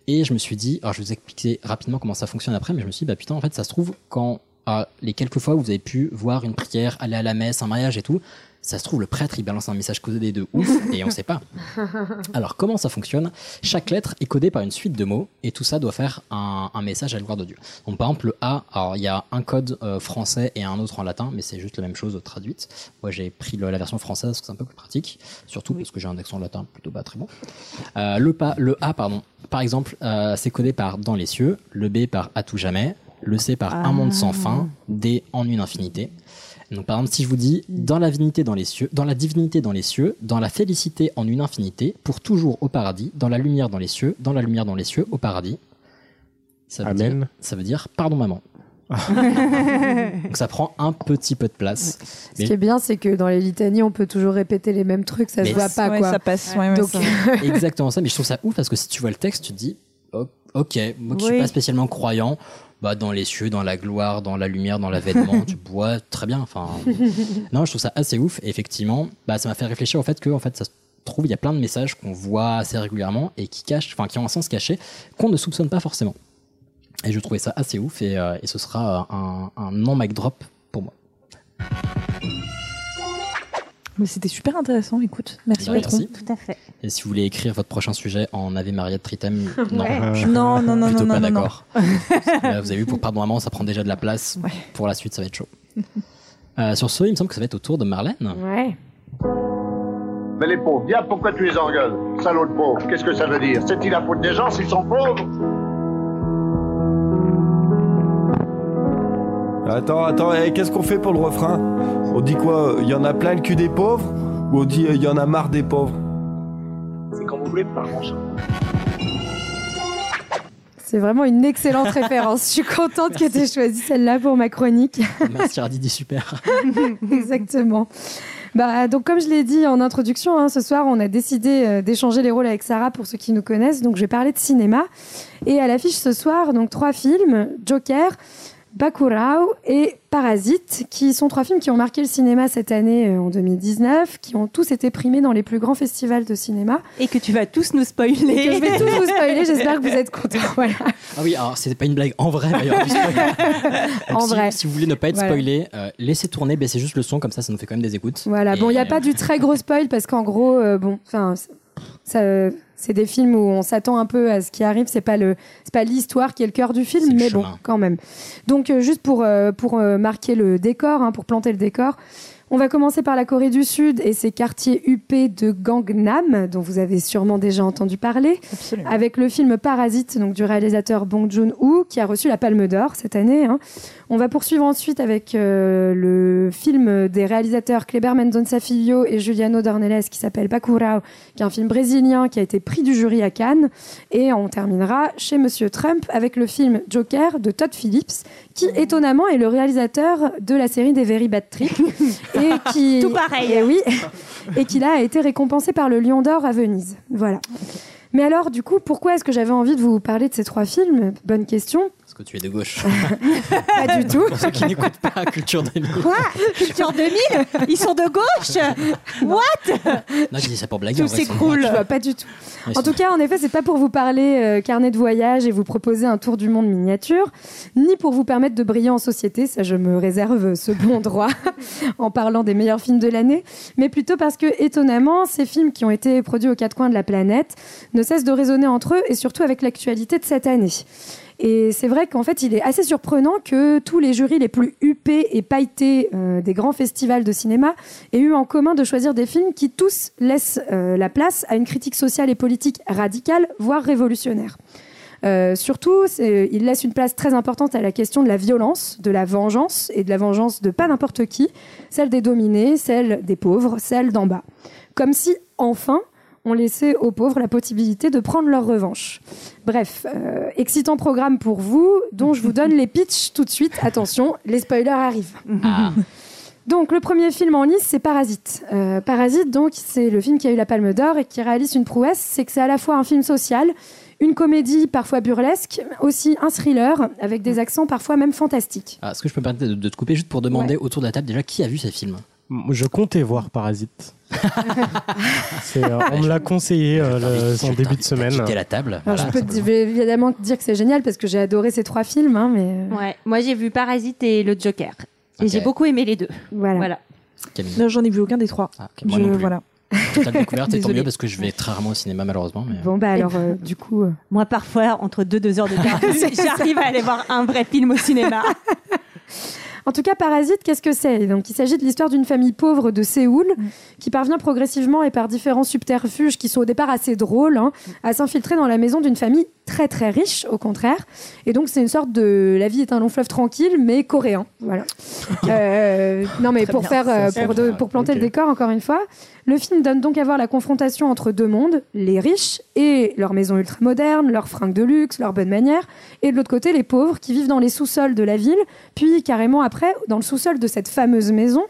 G: Et je me suis dit, alors je vais vous expliquer rapidement comment ça fonctionne après, mais je me suis dit, bah putain, en fait, ça se trouve quand euh, les quelques fois où vous avez pu voir une prière, aller à la messe, un mariage et tout, ça se trouve le prêtre il balance un message codé de ouf et on sait pas. Alors comment ça fonctionne? Chaque lettre est codée par une suite de mots et tout ça doit faire un, un message à la gloire de Dieu. Donc par exemple le A, alors il y a un code euh, français et un autre en latin, mais c'est juste la même chose traduite. Moi j'ai pris le- la version française parce que c'est un peu plus pratique, surtout parce que j'ai un accent latin plutôt bas très bon. Euh, le, pas, le A, pardon, par exemple, euh, c'est codé par dans les cieux, le B par à tout jamais, le C par un monde sans fin, D en une infinité. Donc par exemple, si je vous dis dans la divinité dans les cieux, dans la divinité dans les cieux, dans la félicité en une infinité, pour toujours au paradis, dans la lumière dans les cieux, dans la lumière dans les cieux, au paradis. Ça veut
C: Amen.
G: dire, ça veut dire pardon maman. Donc ça prend un petit peu de place.
F: Ce qui est bien, c'est que dans les litanies, on peut toujours répéter les mêmes trucs, ça
G: Mais
F: se voit pas,
I: Ouais,
F: quoi.
I: ça passe. ouais,
F: Donc,
I: ça-
G: Exactement ça, mais je trouve ça ouf parce que si tu vois le texte, tu te dis oh, ok, moi qui suis pas spécialement croyant, bah dans les cieux, dans la gloire, dans la lumière, dans l'avènement, tu bois très bien. Enfin, non, je trouve ça assez ouf. Et effectivement, bah ça m'a fait réfléchir au fait que en fait ça se trouve il y a plein de messages qu'on voit assez régulièrement et qui cachent, enfin qui ont un sens caché qu'on ne soupçonne pas forcément. Et je trouvais ça assez ouf et, euh, et ce sera un, un non mic drop pour moi.
I: Mais c'était super intéressant, écoute. Merci, patron.
G: merci.
H: Tout à fait.
G: Et si vous voulez écrire votre prochain sujet en Ave Maria de Tritem, non,
H: Ouais.
G: je suis
I: Non, non, non,
G: plutôt
I: non,
G: pas
I: non, non, non.
G: d'accord. Là, vous avez vu, pour Pardon Maman, ça prend déjà de la place.
I: Ouais.
G: Pour la suite, ça va être chaud. Euh, sur ce, il me semble que ça va être au tour de Marlène.
F: Ouais.
D: Mais les pauvres, diable, pourquoi tu les engueules Salaud de pauvres, qu'est-ce que ça veut dire? C'est-il la faute des gens s'ils sont pauvres?
K: Attends, attends, eh, qu'est-ce qu'on fait pour le refrain? On dit quoi? Il y en a plein le cul des pauvres? Ou on dit il y en a marre des pauvres?
J: C'est quand vous voulez, par contre.
F: C'est vraiment une excellente référence. Je suis contente que tu aies choisi celle-là pour ma chronique.
G: Merci Radidi, super.
F: Exactement. Bah, donc, comme je l'ai dit en introduction, hein, ce soir, on a décidé euh, d'échanger les rôles avec Sarah pour ceux qui nous connaissent. Donc, je vais parler de cinéma. Et à l'affiche ce soir, donc trois films Joker, Bakurao et Parasite, qui sont trois films qui ont marqué le cinéma cette année euh, en 2019, qui ont tous été primés dans les plus grands festivals de cinéma.
H: Et que tu vas tous nous
F: Et
H: spoiler.
F: que je vais tous vous spoiler, j'espère que vous êtes contents. Voilà.
G: Ah oui, alors c'était pas une blague. En vrai. Donc,
F: En
G: si,
F: vrai.
G: si vous voulez ne pas être
F: Voilà.
G: spoilé, euh, laissez tourner, baissez juste le son, comme ça, ça nous fait quand même des écoutes.
F: Voilà, bon, il n'y a pas du très gros spoil parce qu'en gros, euh, bon, enfin, ça, c'est des films où on s'attend un peu à ce qui arrive. C'est pas le, c'est pas l'histoire qui est le cœur du film, mais bon, quand même. Donc, euh, juste pour euh, pour euh, marquer le décor, hein, pour planter le décor. On va commencer par la Corée du Sud et ses quartiers huppés de Gangnam, dont vous avez sûrement déjà entendu parler,
I: Absolument.
F: avec le film Parasite, donc du réalisateur Bong Joon-ho, qui a reçu la Palme d'Or cette année. hein. On va poursuivre ensuite avec euh, le film des réalisateurs Kleber Mendonça Filho et Juliano Dornelles qui s'appelle Bacurau, qui est un film brésilien qui a été prix du jury à Cannes. Et on terminera chez Monsieur Trump avec le film Joker de Todd Phillips, qui étonnamment est le réalisateur de la série des Very Bad Trip et qui
H: Tout pareil.
F: et oui, et qui là a été récompensé par le Lion d'Or à Venise. Voilà. Mais alors, du coup, pourquoi est-ce que j'avais envie de vous parler de ces trois films? Bonne question.
G: Parce que tu es de gauche.
F: Pas du tout.
G: Pour ceux qui n'écoutent pas Culture 2000.
H: Quoi? Culture 2000 Ils sont de gauche? What?
G: Non, je dis ça pour blaguer.
H: Tout s'écroule.
F: Je vois pas du tout. En tout cas, en effet, c'est pas pour vous parler euh, carnet de voyage et vous proposer un tour du monde miniature, ni pour vous permettre de briller en société, ça je me réserve ce bon droit en parlant des meilleurs films de l'année, mais plutôt parce que étonnamment, ces films qui ont été produits aux quatre coins de la planète ne cessent de résonner entre eux et surtout avec l'actualité de cette année. Et c'est vrai qu'en fait, il est assez surprenant que tous les jurys les plus huppés et pailletés euh, des grands festivals de cinéma aient eu en commun de choisir des films qui tous laissent euh, la place à une critique sociale et politique radicale, voire révolutionnaire. Euh, surtout, il laisse une place très importante à la question de la violence, de la vengeance, et de la vengeance de pas n'importe qui, celle des dominés, celle des pauvres, celle d'en bas. Comme si, enfin, on laissait aux pauvres la possibilité de prendre leur revanche. Bref, euh, excitant programme pour vous, dont je vous donne les pitchs tout de suite. Attention, les spoilers arrivent.
G: Ah,
F: Donc le premier film en lice, c'est Parasite. Euh, Parasite, donc, c'est le film qui a eu la Palme d'Or et qui réalise une prouesse, c'est que c'est à la fois un film social, une comédie parfois burlesque, aussi un thriller avec des accents parfois même fantastiques.
G: ah, Est-ce que je peux me permettre de, de te couper juste pour demander autour de la table déjà qui a vu ces films
C: Moi, Je comptais voir Parasite. C'est, euh, on me l'a conseillé euh, en début de semaine.
G: la table.
F: Alors,
G: Voilà.
F: je peux te- évidemment te dire que c'est génial parce que j'ai adoré ces trois films, hein, mais euh,
H: Ouais, moi j'ai vu Parasite et le Joker. Et j'ai beaucoup aimé les deux.
F: voilà.
H: Voilà.
G: Camille.
I: Non, j'en ai vu aucun des trois.
G: Ah, ok, moi
I: Je-
G: non plus.
I: voilà.
G: Totale découverte, et tant mieux parce que je vais très rarement au cinéma malheureusement. Mais...
F: Bon bah alors euh, du coup, euh,
H: Moi parfois, entre deux, deux heures de perdu, j'arrive à aller voir un vrai film au cinéma.
F: En tout cas, Parasite, qu'est-ce que c'est? Donc, il s'agit de l'histoire d'une famille pauvre de Séoul qui parvient progressivement et par différents subterfuges qui sont au départ assez drôles hein, à s'infiltrer dans la maison d'une famille très très riche, au contraire. Et donc, c'est une sorte de la vie est un long fleuve tranquille, mais coréen. Voilà. Euh, non, mais
I: Très
F: pour
I: bien,
F: faire euh, pour, de- pour planter le décor, encore une fois, le film donne donc à voir la confrontation entre deux mondes, les riches et leurs maisons ultra modernes, leurs fringues de luxe, leurs bonnes manières, et de l'autre côté les pauvres qui vivent dans les sous-sols de la ville, puis carrément après dans le sous-sol de cette fameuse maison,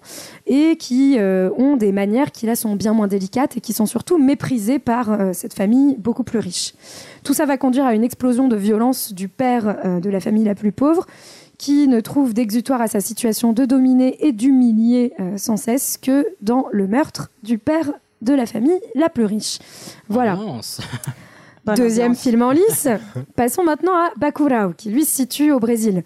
F: et qui euh, ont des manières qui là sont bien moins délicates et qui sont surtout méprisées par euh, cette famille beaucoup plus riche. Tout ça va conduire à une explosion de violence du père euh, de la famille la plus pauvre, qui ne trouve d'exutoire à sa situation de dominer et d'humilier euh, sans cesse que dans le meurtre du père de la famille la plus riche. Voilà. Deuxième film en lice. Passons maintenant à Bacurau, qui lui se situe au Brésil.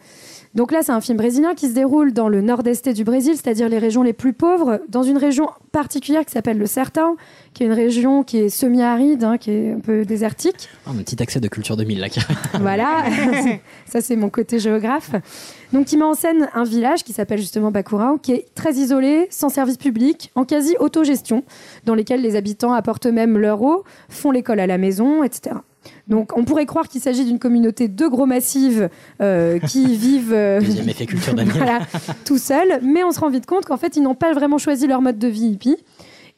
F: Donc là, c'est un film brésilien qui se déroule dans le nord-est du Brésil, c'est-à-dire les régions les plus pauvres, dans une région particulière qui s'appelle le Sertão, qui est une région qui est semi-aride, hein, qui est un peu désertique.
G: Ah, un petit accès de culture 2000 là.
F: Voilà, ça c'est mon côté géographe. Donc, il met en scène un village qui s'appelle justement Bacurau, qui est très isolé, sans service public, en quasi autogestion, dans lesquels les habitants apportent eux-mêmes leur eau, font l'école à la maison, etc. Donc, on pourrait croire qu'il s'agit d'une communauté de gros massives euh, qui vivent euh,
G: effet culture 2000.
F: voilà, tout seuls, mais on se rend vite compte qu'en fait, ils n'ont pas vraiment choisi leur mode de vie hippie.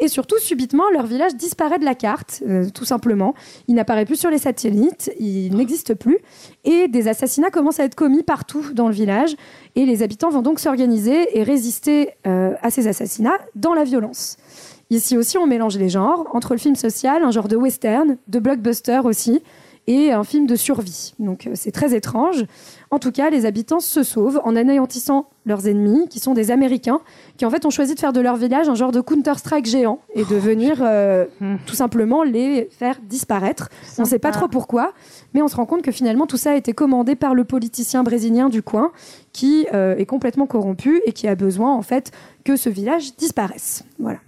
F: Et surtout, subitement, leur village disparaît de la carte, euh, tout simplement. Il n'apparaît plus sur les satellites, il n'existe plus. Et des assassinats commencent à être commis partout dans le village. Et les habitants vont donc s'organiser et résister à ces assassinats dans la violence. Ici aussi, on mélange les genres, entre le film social, un genre de western, de blockbuster aussi, et un film de survie. Donc euh, c'est très étrange. En tout cas, les habitants se sauvent en anéantissant leurs ennemis, qui sont des Américains, qui en fait ont choisi de faire de leur village un genre de Counter-Strike géant et de venir euh, tout simplement les faire disparaître. On ne sait pas trop pourquoi, mais on se rend compte que finalement tout ça a été commandé par le politicien brésilien du coin, qui euh, est complètement corrompu et qui a besoin en fait que ce village disparaisse. Voilà.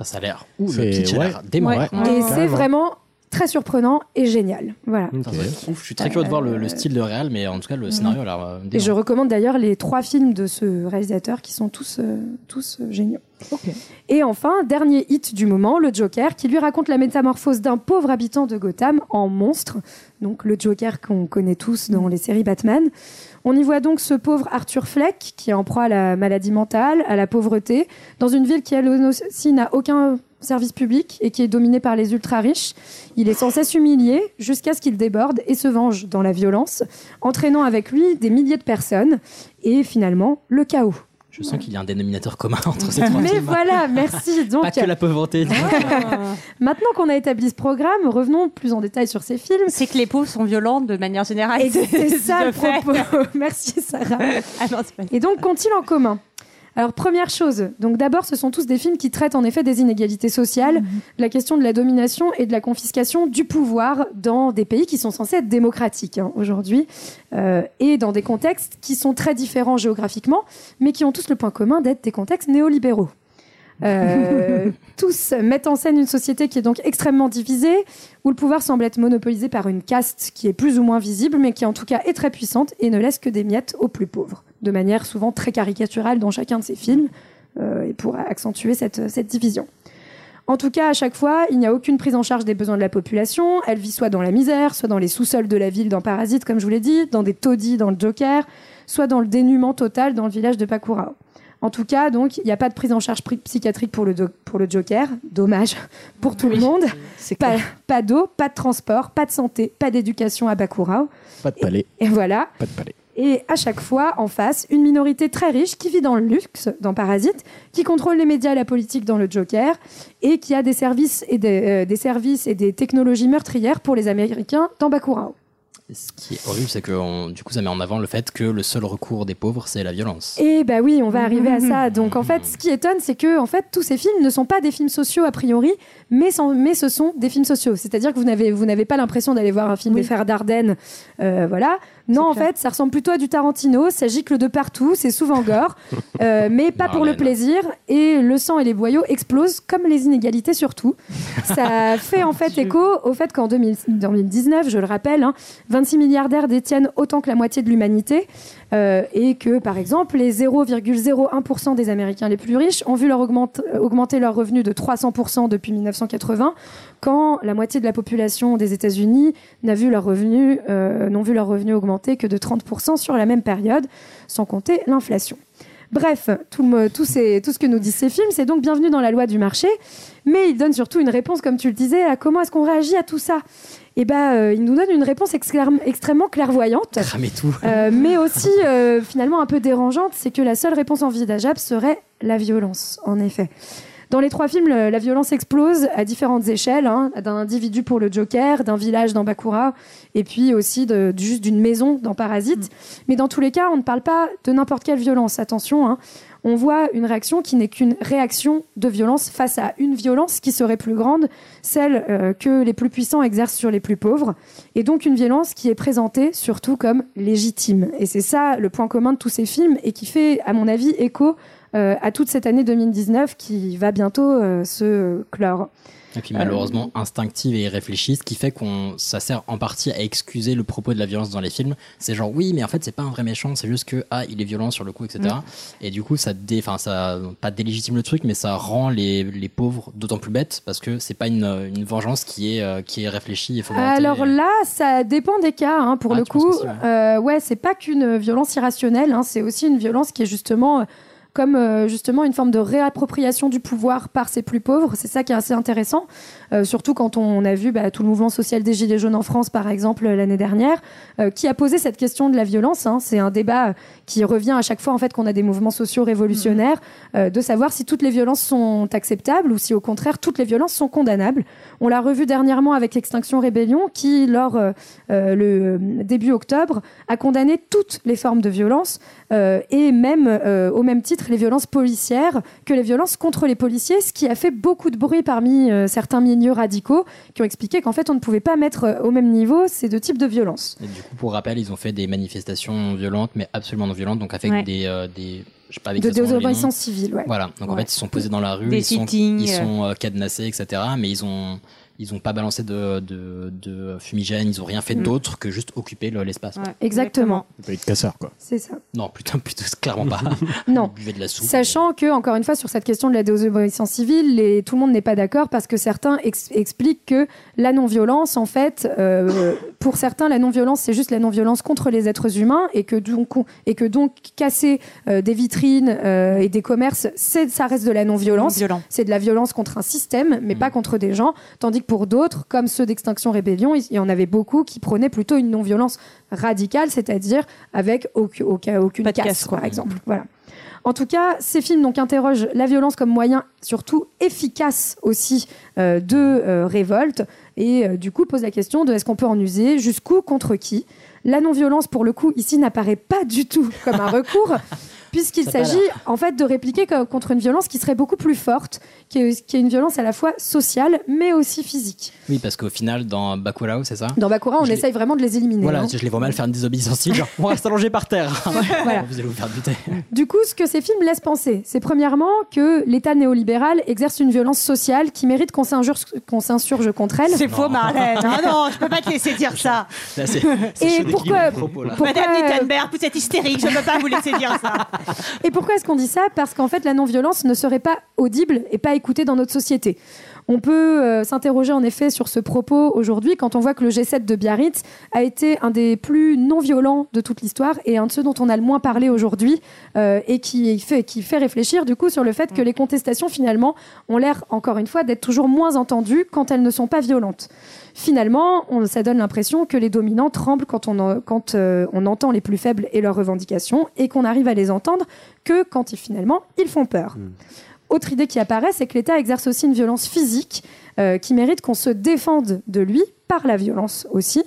G: Ça, a l'air. Ouh,
C: C'est-
G: le pitch a l'air dément.
F: Ouais. Et c'est vraiment très surprenant et génial. Voilà.
G: Ouf. Je suis très curieux de voir le, le style de réal, mais en tout cas, le scénario a l'air euh,
F: Et je recommande d'ailleurs les trois films de ce réalisateur qui sont tous, euh, tous euh, géniaux. Et enfin, dernier hit du moment, le Joker, qui lui raconte la métamorphose d'un pauvre habitant de Gotham en monstre. Donc le Joker qu'on connaît tous dans les séries Batman. On y voit donc ce pauvre Arthur Fleck, qui est en proie à la maladie mentale, à la pauvreté, dans une ville qui elle aussi n'a aucun service public et qui est dominée par les ultra-riches. Il est sans cesse humilié jusqu'à ce qu'il déborde et se venge dans la violence, entraînant avec lui des milliers de personnes et finalement le chaos.
G: Je sens qu'il y a un dénominateur commun entre ces trois
F: Mais
G: films.
F: voilà, merci. Donc,
G: Pas que la pauvreté.
F: maintenant qu'on a établi ce programme, revenons plus en détail sur ces films.
H: C'est que les pauvres sont violentes de manière générale.
F: Et c'est ça le
H: fait.
F: propos. Merci Sarah.
H: Ah non, c'est pas-
F: Et donc, qu'ont-ils en commun? Alors première chose, donc d'abord ce sont tous des films qui traitent en effet des inégalités sociales, de la question de la domination et de la confiscation du pouvoir dans des pays qui sont censés être démocratiques hein, aujourd'hui euh, et dans des contextes qui sont très différents géographiquement, mais qui ont tous le point commun d'être des contextes néolibéraux. Euh, tous mettent en scène une société qui est donc extrêmement divisée, où le pouvoir semble être monopolisé par une caste qui est plus ou moins visible, mais qui en tout cas est très puissante et ne laisse que des miettes aux plus pauvres, de manière souvent très caricaturale dans chacun de ces films, euh, et pour accentuer cette, cette division. En tout cas, à chaque fois, il n'y a aucune prise en charge des besoins de la population. Elle vit soit dans la misère, soit dans les sous-sols de la ville dans Parasite, comme je vous l'ai dit, dans des taudis dans le Joker, soit dans le dénuement total dans le village de Pakurao. En tout cas, donc, il n'y a pas de prise en charge psychiatrique pour le, do- pour le Joker. Dommage pour tout le monde. Pas, pas d'eau, pas de transport, pas de santé, pas d'éducation à Bakurao.
C: Pas de palais.
F: Et voilà.
C: Pas de palais.
F: Et à chaque fois, en face, une minorité très riche qui vit dans le luxe, dans Parasite, qui contrôle les médias et la politique dans le Joker, et qui a des services et des, euh, des services et des technologies meurtrières pour les Américains dans Bakurao.
G: Ce qui est horrible, c'est que on- du coup, ça met en avant le fait que le seul recours des pauvres, c'est la violence.
F: Et bah oui, on va arriver à ça. Donc en fait, ce qui étonne, c'est que en fait, tous ces films ne sont pas des films sociaux a priori, mais, sans- mais ce sont des films sociaux. C'est-à-dire que vous n'avez vous n'avez pas l'impression d'aller voir un film des frères Dardenne, euh, voilà. Non, en fait, ça ressemble plutôt à du Tarantino. Ça gicle de partout, c'est souvent gore, euh, mais pas pour le plaisir. Et le sang et les boyaux explosent comme les inégalités surtout. Ça fait en fait écho au fait qu'en 2000 2019, je le rappelle, hein, 26 milliardaires détiennent autant que la moitié de l'humanité. Euh, et que, par exemple, les 0,01% des Américains les plus riches ont vu leur augmente- augmenter leurs revenus de 300% depuis 1980, quand la moitié de la population des États-Unis n'a vu leurs revenus, euh, n'ont vu leurs revenus augmenter que de 30% sur la même période, sans compter l'inflation. Bref, tout, le- tout, ces- tout ce que nous disent ces films, c'est donc bienvenue dans la loi du marché, mais ils donnent surtout une réponse, comme tu le disais, à comment est-ce qu'on réagit à tout ça. Et ben, euh, ils nous donnent une réponse extrêmement clairvoyante.
G: Tout.
F: Euh, mais aussi euh, finalement un peu dérangeante, c'est que la seule réponse envisageable serait la violence, en effet. Dans les trois films, la violence explose à différentes échelles, hein, d'un individu pour le Joker, d'un village dans Bakura, et puis aussi de, juste d'une maison dans Parasite. Mais dans tous les cas, on ne parle pas de n'importe quelle violence. Attention, hein. on voit une réaction qui n'est qu'une réaction de violence face à une violence qui serait plus grande, celle euh, que les plus puissants exercent sur les plus pauvres, et donc une violence qui est présentée surtout comme légitime. Et c'est ça le point commun de tous ces films, et qui fait, à mon avis, écho à toute cette année 2019 qui va bientôt euh, se clore.
G: Et puis malheureusement instinctive et irréfléchie, ce qui fait qu'on ça sert en partie à excuser le propos de la violence dans les films. C'est genre oui, mais en fait c'est pas un vrai méchant, c'est juste que ah il est violent sur le coup, etc.
F: Mm.
G: Et du coup ça dé, enfin ça pas délégitime le truc, mais ça rend les, les pauvres d'autant plus bêtes parce que c'est pas une, une vengeance qui est euh, qui est réfléchie et.
F: Alors là, ça dépend des cas. hein, pour
G: Ah,
F: le coup,
G: aussi, ouais.
F: Euh, ouais, c'est pas qu'une violence irrationnelle. hein, c'est aussi une violence qui est justement comme euh, justement une forme de réappropriation du pouvoir par ses plus pauvres. C'est ça qui est assez intéressant, euh, surtout quand on a vu bah, tout le mouvement social des Gilets jaunes en France, par exemple, l'année dernière, euh, qui a posé cette question de la violence. hein. C'est un débat qui revient à chaque fois en fait qu'on a des mouvements sociaux révolutionnaires, euh, de savoir si toutes les violences sont acceptables ou si au contraire toutes les violences sont condamnables. On l'a revu dernièrement avec Extinction Rébellion, qui lors euh, euh, le début octobre a condamné toutes les formes de violence euh, et même euh, au même titre les violences policières que les violences contre les policiers, ce qui a fait beaucoup de bruit parmi certains milieux radicaux qui ont expliqué qu'en fait on ne pouvait pas mettre au même niveau ces deux types de violences.
G: Et du coup, pour rappel, ils ont fait des manifestations violentes, mais absolument non violentes, donc avec
F: Ouais.
G: des, des, je sais pas avec
F: De désobéissance
G: noms.
F: civile, ouais.
G: Voilà. Donc en fait, ils sont posés dans la rue,
H: Des
G: ils sont, ils sont euh, cadenassés, etc. Mais ils ont, ils ont pas balancé de, de, de fumigène, ils ont rien fait
F: Mm.
G: d'autre que juste occuper le- l'espace. quoi.
F: Exactement.
C: Pas de casseur, quoi.
F: C'est ça.
G: Non, putain, putain, clairement pas.
F: Non.
G: Ils buvaient de la soupe.
F: Sachant que, encore une fois, sur cette question de la désobéissance civile, les- tout le monde n'est pas d'accord parce que certains ex- expliquent que la non-violence, en fait, euh, pour certains, la non-violence, c'est juste la non-violence contre les êtres humains et que donc, et que donc casser euh, des vitrines euh, et des commerces, c'est, ça reste de la non-violence. C'est de la violence contre un système, mais pas contre des gens. Tandis que pour d'autres, comme ceux d'Extinction Rébellion, il y en avait beaucoup qui prônaient plutôt une non-violence radicale, c'est-à-dire avec aucun, aucun- aucune
H: de
F: casse, par exemple. Voilà. En tout cas, ces films donc interrogent la violence comme moyen surtout efficace aussi euh, de euh, révolte et euh, du coup posent la question de est-ce qu'on peut en user, jusqu'où, contre qui? La non-violence pour le coup ici n'apparaît pas du tout comme un recours. Puisqu'il s'agit en fait de répliquer co- contre une violence qui serait beaucoup plus forte, qui est, qui est une violence à la fois sociale mais aussi physique.
G: Oui, parce qu'au final, dans Bakurao, c'est ça?
F: Dans Bakura, on
G: Je
F: essaye vraiment de les éliminer.
G: Voilà,
F: hein.
G: je les vois mal faire une désobéissance civile, genre on reste allongé par terre.
F: Voilà.
G: Vous allez vous faire buter.
F: Du coup, ce que ces films laissent penser, c'est premièrement que l'État néolibéral exerce une violence sociale qui mérite qu'on s'insurge contre elle.
H: C'est faux, Marlène. Ah non, je peux pas te laisser dire ça.
G: Là, c'est- c'est
F: Et pourquoi,
G: propos, là.
F: pourquoi-
H: Madame Wittenberg, vous êtes hystérique, je peux pas vous laisser dire ça.
F: Et pourquoi est-ce qu'on dit ça? Parce qu'en fait, la non-violence ne serait pas audible et pas écoutée dans notre société. On peut euh, s'interroger en effet sur ce propos aujourd'hui quand on voit que le G7 de Biarritz a été un des plus non-violents de toute l'histoire et un de ceux dont on a le moins parlé aujourd'hui euh, et qui fait, qui fait réfléchir du coup sur le fait que les contestations finalement ont l'air encore une fois d'être toujours moins entendues quand elles ne sont pas violentes. Finalement, on, ça donne l'impression que les dominants tremblent quand, on, en- quand euh, on entend les plus faibles et leurs revendications et qu'on arrive à les entendre que quand ils, finalement ils font peur. Autre idée qui apparaît, c'est que l'État exerce aussi une violence physique euh, qui mérite qu'on se défende de lui par la violence aussi,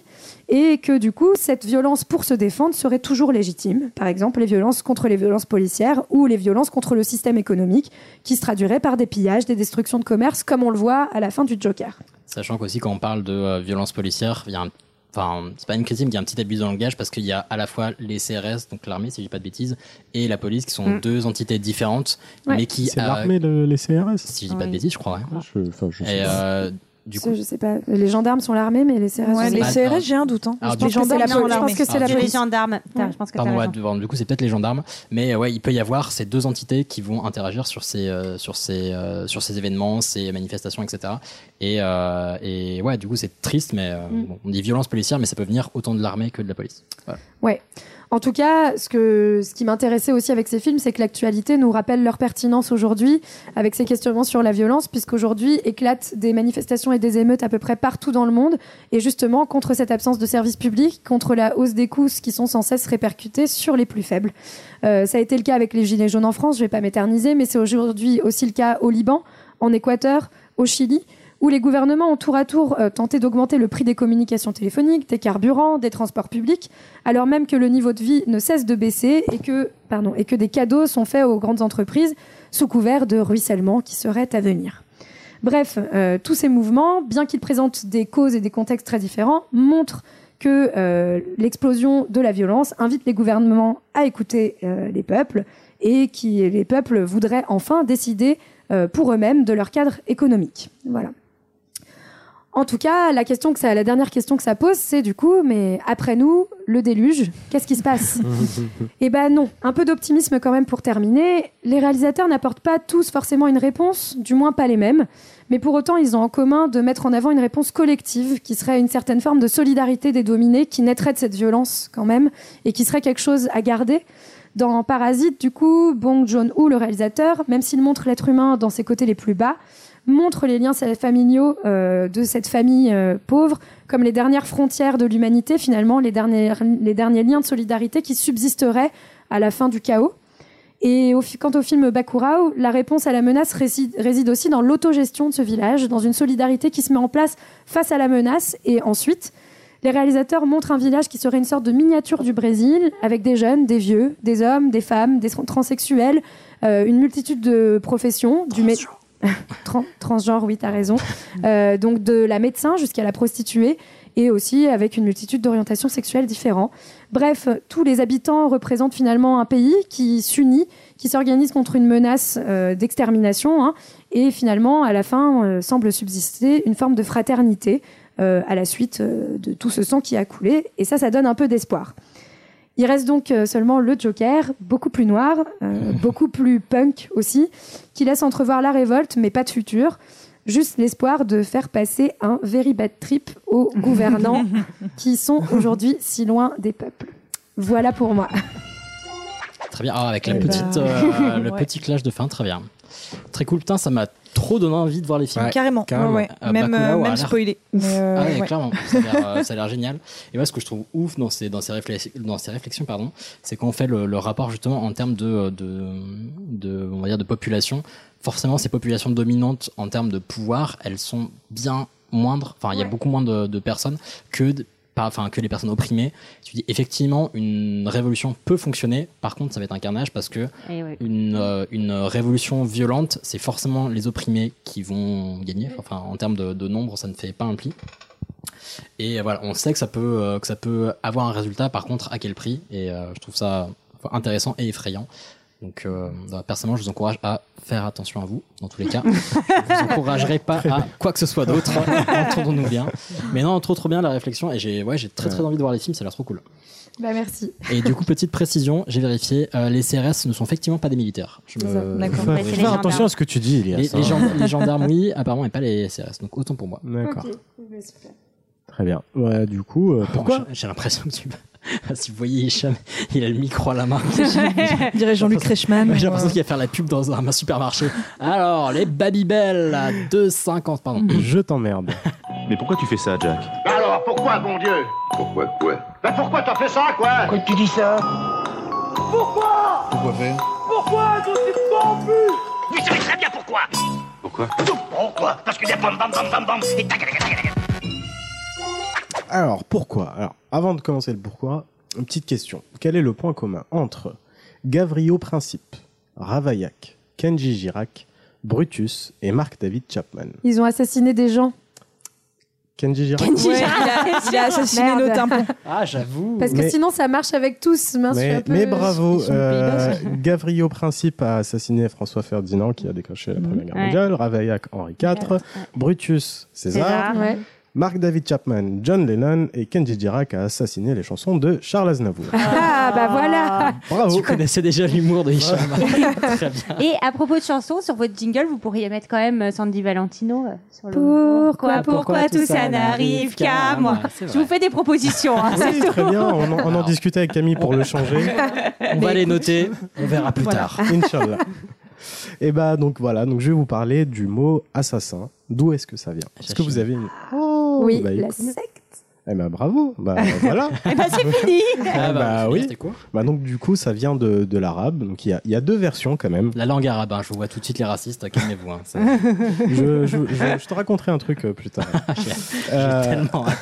F: et que du coup, cette violence pour se défendre serait toujours légitime. Par exemple, les violences contre les violences policières ou les violences contre le système économique, qui se traduiraient par des pillages, des destructions de commerce, comme on le voit à la fin du Joker.
G: Sachant qu'aussi, quand on parle de euh, violence policière, il y a un. Enfin, c'est pas une critique, mais il y a un petit abus dans le langage parce qu'il y a à la fois les CRS, donc l'armée, si je dis pas de bêtises, et la police qui sont
F: Mm.
G: deux entités différentes,
F: Ouais.
G: mais qui.
C: C'est
G: euh,
C: l'armée, le- les CRS
G: Si je dis pas de bêtises, je crois. ouais.
C: Je, enfin, je sais
G: Et
C: pas.
G: euh, du coup.
F: Je sais pas, les gendarmes sont l'armée, mais les CRS
I: Ouais, les
G: Ah,
I: CRS,
G: non.
I: j'ai un doute. Hein.
G: Alors,
F: Je pense
G: coup-
F: que c'est la
H: Non.
F: Je pense que c'est
G: Ah,
F: la
H: Les
F: police.
H: gendarmes. Je pense que
G: Pardon, ouais, du coup, c'est peut-être les gendarmes, mais euh, ouais, il peut y avoir ces deux entités qui vont interagir sur ces, euh, sur ces, euh, sur ces événements, ces manifestations, etc. Et, euh, et ouais, du coup, c'est triste, mais euh,
F: Mm.
G: bon, on dit violence policière, mais ça peut venir autant de l'armée que de la police. Voilà.
F: Ouais. En tout cas, ce, que, ce qui m'intéressait aussi avec ces films, c'est que l'actualité nous rappelle leur pertinence aujourd'hui, avec ces questionnements sur la violence, puisqu'aujourd'hui éclatent des manifestations et des émeutes à peu près partout dans le monde, et justement contre cette absence de services publics, contre la hausse des coûts qui sont sans cesse répercutés sur les plus faibles. Euh, ça a été le cas avec les Gilets jaunes en France, je ne vais pas m'éterniser, mais c'est aujourd'hui aussi le cas au Liban, en Équateur, au Chili, où les gouvernements ont tour à tour euh, tenté d'augmenter le prix des communications téléphoniques, des carburants, des transports publics, alors même que le niveau de vie ne cesse de baisser et que, que des cadeaux sont faits aux grandes entreprises sous couvert de ruissellement qui serait à venir. Bref, euh, tous ces mouvements, bien qu'ils présentent des causes et des contextes très différents, montrent que euh, l'explosion de la violence invite les gouvernements à écouter les peuples et qui les peuples voudraient enfin décider pour eux-mêmes de leur cadre économique. Voilà. En tout cas, la question que ça, la dernière question que ça pose, c'est du coup, mais après nous, le déluge, qu'est-ce qui se passe Eh ben non, un peu d'optimisme quand même pour terminer. Les réalisateurs n'apportent pas tous forcément une réponse, du moins pas les mêmes, mais pour autant ils ont en commun de mettre en avant une réponse collective qui serait une certaine forme de solidarité des dominés qui naîtrait de cette violence quand même et qui serait quelque chose à garder. Dans Parasite, du coup, Bong Joon-ho, le réalisateur, même s'il montre l'être humain dans ses côtés les plus bas, montre les liens familiaux euh, de cette famille euh, pauvre comme les dernières frontières de l'humanité, finalement, les derniers, les derniers liens de solidarité qui subsisteraient à la fin du chaos. Et au, quant au film Bakurao, la réponse à la menace réside, réside aussi dans l'autogestion de ce village, dans une solidarité qui se met en place face à la menace. Et ensuite, les réalisateurs montrent un village qui serait une sorte de miniature du Brésil, avec des jeunes, des vieux, des hommes, des femmes, des transsexuels, euh, une multitude de professions, du transgenre, oui, t'as raison. Euh, donc de la médecin jusqu'à la prostituée et aussi avec une multitude d'orientations sexuelles différentes. Bref, tous les habitants représentent finalement un pays qui s'unit, qui s'organise contre une menace euh, d'extermination hein, et finalement, à la fin, euh, semble subsister une forme de fraternité à la suite de tout ce sang qui a coulé. Et ça, ça donne un peu d'espoir. Il reste donc euh, seulement le Joker, beaucoup plus noir, euh, beaucoup plus punk aussi, qui laisse entrevoir la révolte, mais pas de futur. Juste l'espoir de faire passer un very bad trip aux gouvernants qui sont aujourd'hui si loin des peuples. Voilà pour moi.
G: Très bien. Ah, avec la petite,
C: ben.
G: euh, le
I: Ouais.
G: petit clash de fin, très bien. Très cool. Putain, ça m'a trop donné envie de voir les films.
I: carrément,
C: carrément.
I: ouais, ouais.
G: Euh,
I: même,
G: Bakulau
I: euh, même spoilé. Euh,
G: Ah ouais,
I: ouais.
G: clairement, ça a l'air, euh, génial. Et moi, ce que je trouve ouf dans ces, dans ces, réflexions, dans ces réflexions, pardon, c'est qu'on fait le, le rapport justement en termes de, de, de, on va dire, de population. Forcément, ces populations dominantes en termes de pouvoir, elles sont bien moindres. Enfin, il y a beaucoup moins de, de personnes que enfin, que les personnes opprimées. Tu dis effectivement, une révolution peut fonctionner. Par contre, ça va être un carnage parce que une, euh, une révolution violente, c'est forcément les opprimés qui vont gagner. Enfin, en termes de, de nombre, ça ne fait pas un pli. Et voilà, on sait que ça peut, euh, que ça peut avoir un résultat. Par contre, à quel prix Et euh, je trouve ça intéressant et effrayant. Donc, euh, bah, personnellement, je vous encourage à faire attention à vous, dans tous les cas. je vous encouragerai pas à quoi que ce soit d'autre. Entendons-nous bien. Mais non, trop trop bien la réflexion. Et j'ai, ouais, j'ai très très envie de voir les films. Ça a l'air trop cool.
F: Bah merci.
G: Et du coup, petite précision, j'ai vérifié, euh, les CRS ne sont effectivement pas des militaires. Je me-
I: d'accord.
C: Faut
H: Ouais, c'est
C: faire attention à ce que tu dis, Elias.
G: Les,
C: hein.
G: les gen- les gendarmes, oui, apparemment, et pas les CRS. Donc autant pour moi.
C: D'accord.
F: Bah.
C: Très bien. Ouais, du coup, euh, pourquoi
G: J'ai l'impression que tu. si vous voyez Hicham, il a le micro à la main.
I: On dirait Jean-Luc Reichmann.
G: J'ai l'impression
I: euh,
G: qu'il va faire la pub dans un supermarché. Alors, les Babybel à 2,50, pardon.
C: Je t'emmerde.
L: Mais pourquoi tu fais ça, Jack
D: Alors, pourquoi, bon Dieu
A: Pourquoi quoi
D: Ben pourquoi t'as fait ça, quoi
A: Pourquoi tu dis ça
L: Pourquoi faire
A: Vous savez très bien pourquoi
L: Pourquoi
A: Pourquoi Parce que des bam bam bam bam bam et tac tac tac tac tac.
C: Alors, pourquoi? Alors, avant de commencer le pourquoi, une petite question. Quel est le point commun entre Gavrio Principe, Ravaillac, Kenji Girac, Brutus et Mark David Chapman?
F: Ils ont assassiné des gens.
C: Kenji Girac?
I: Ouais, il, a, il a assassiné
F: Merde.
I: nos tympans.
G: Ah, j'avoue.
F: Parce que
C: Mais-
F: sinon, ça marche avec tous. Mince, je suis un
C: mais,
F: peu-
C: mais bravo,
I: au Pays
C: euh,
I: Basque.
C: Gavrio Principe a assassiné François Ferdinand qui a déclenché la Première Guerre
H: Ouais.
C: mondiale, Ravaillac Henri IV, Brutus César,
H: César.
F: Ouais.
C: Mark David Chapman John Lennon et Kenji Girac a assassiné les chansons de Charles Aznavour.
F: Ah, bah voilà.
C: Bravo
G: Tu connaissais déjà l'humour de Hicham. Très bien.
H: Et à propos de chansons, sur votre jingle, vous pourriez mettre quand même euh, Sandy Valentino. euh, sur le...
F: Pourquoi,
H: pourquoi, tout ça n'arrive qu'à moi Je vous fais des propositions. hein, c'est
C: Oui,
H: tout.
C: très bien, on en, on en discutait avec Camille pour le changer.
G: On va les noter, on verra plus
I: Voilà.
G: tard.
C: Inch'Allah. Et bah donc voilà, donc je vais vous parler du mot assassin. D'où est-ce que ça vient? Est-ce que vous avez une... Oh,
F: Oui,
C: bah,
F: la
C: écoute.
F: secte.
C: Eh ben bravo, bah voilà.
H: Eh ben, c'est fini.
G: Ah
C: bah, oui.
G: C'était quoi
C: Bah donc du coup ça vient de, de l'arabe, donc il y a, il y a deux versions quand même.
G: La langue arabe, hein, je vous vois tout de suite les racistes, calmez-vous. Hein,
C: Je, je- je- je te raconterai un truc euh, plus tard.
G: J'ai
C: Euh,
G: tellement hâte.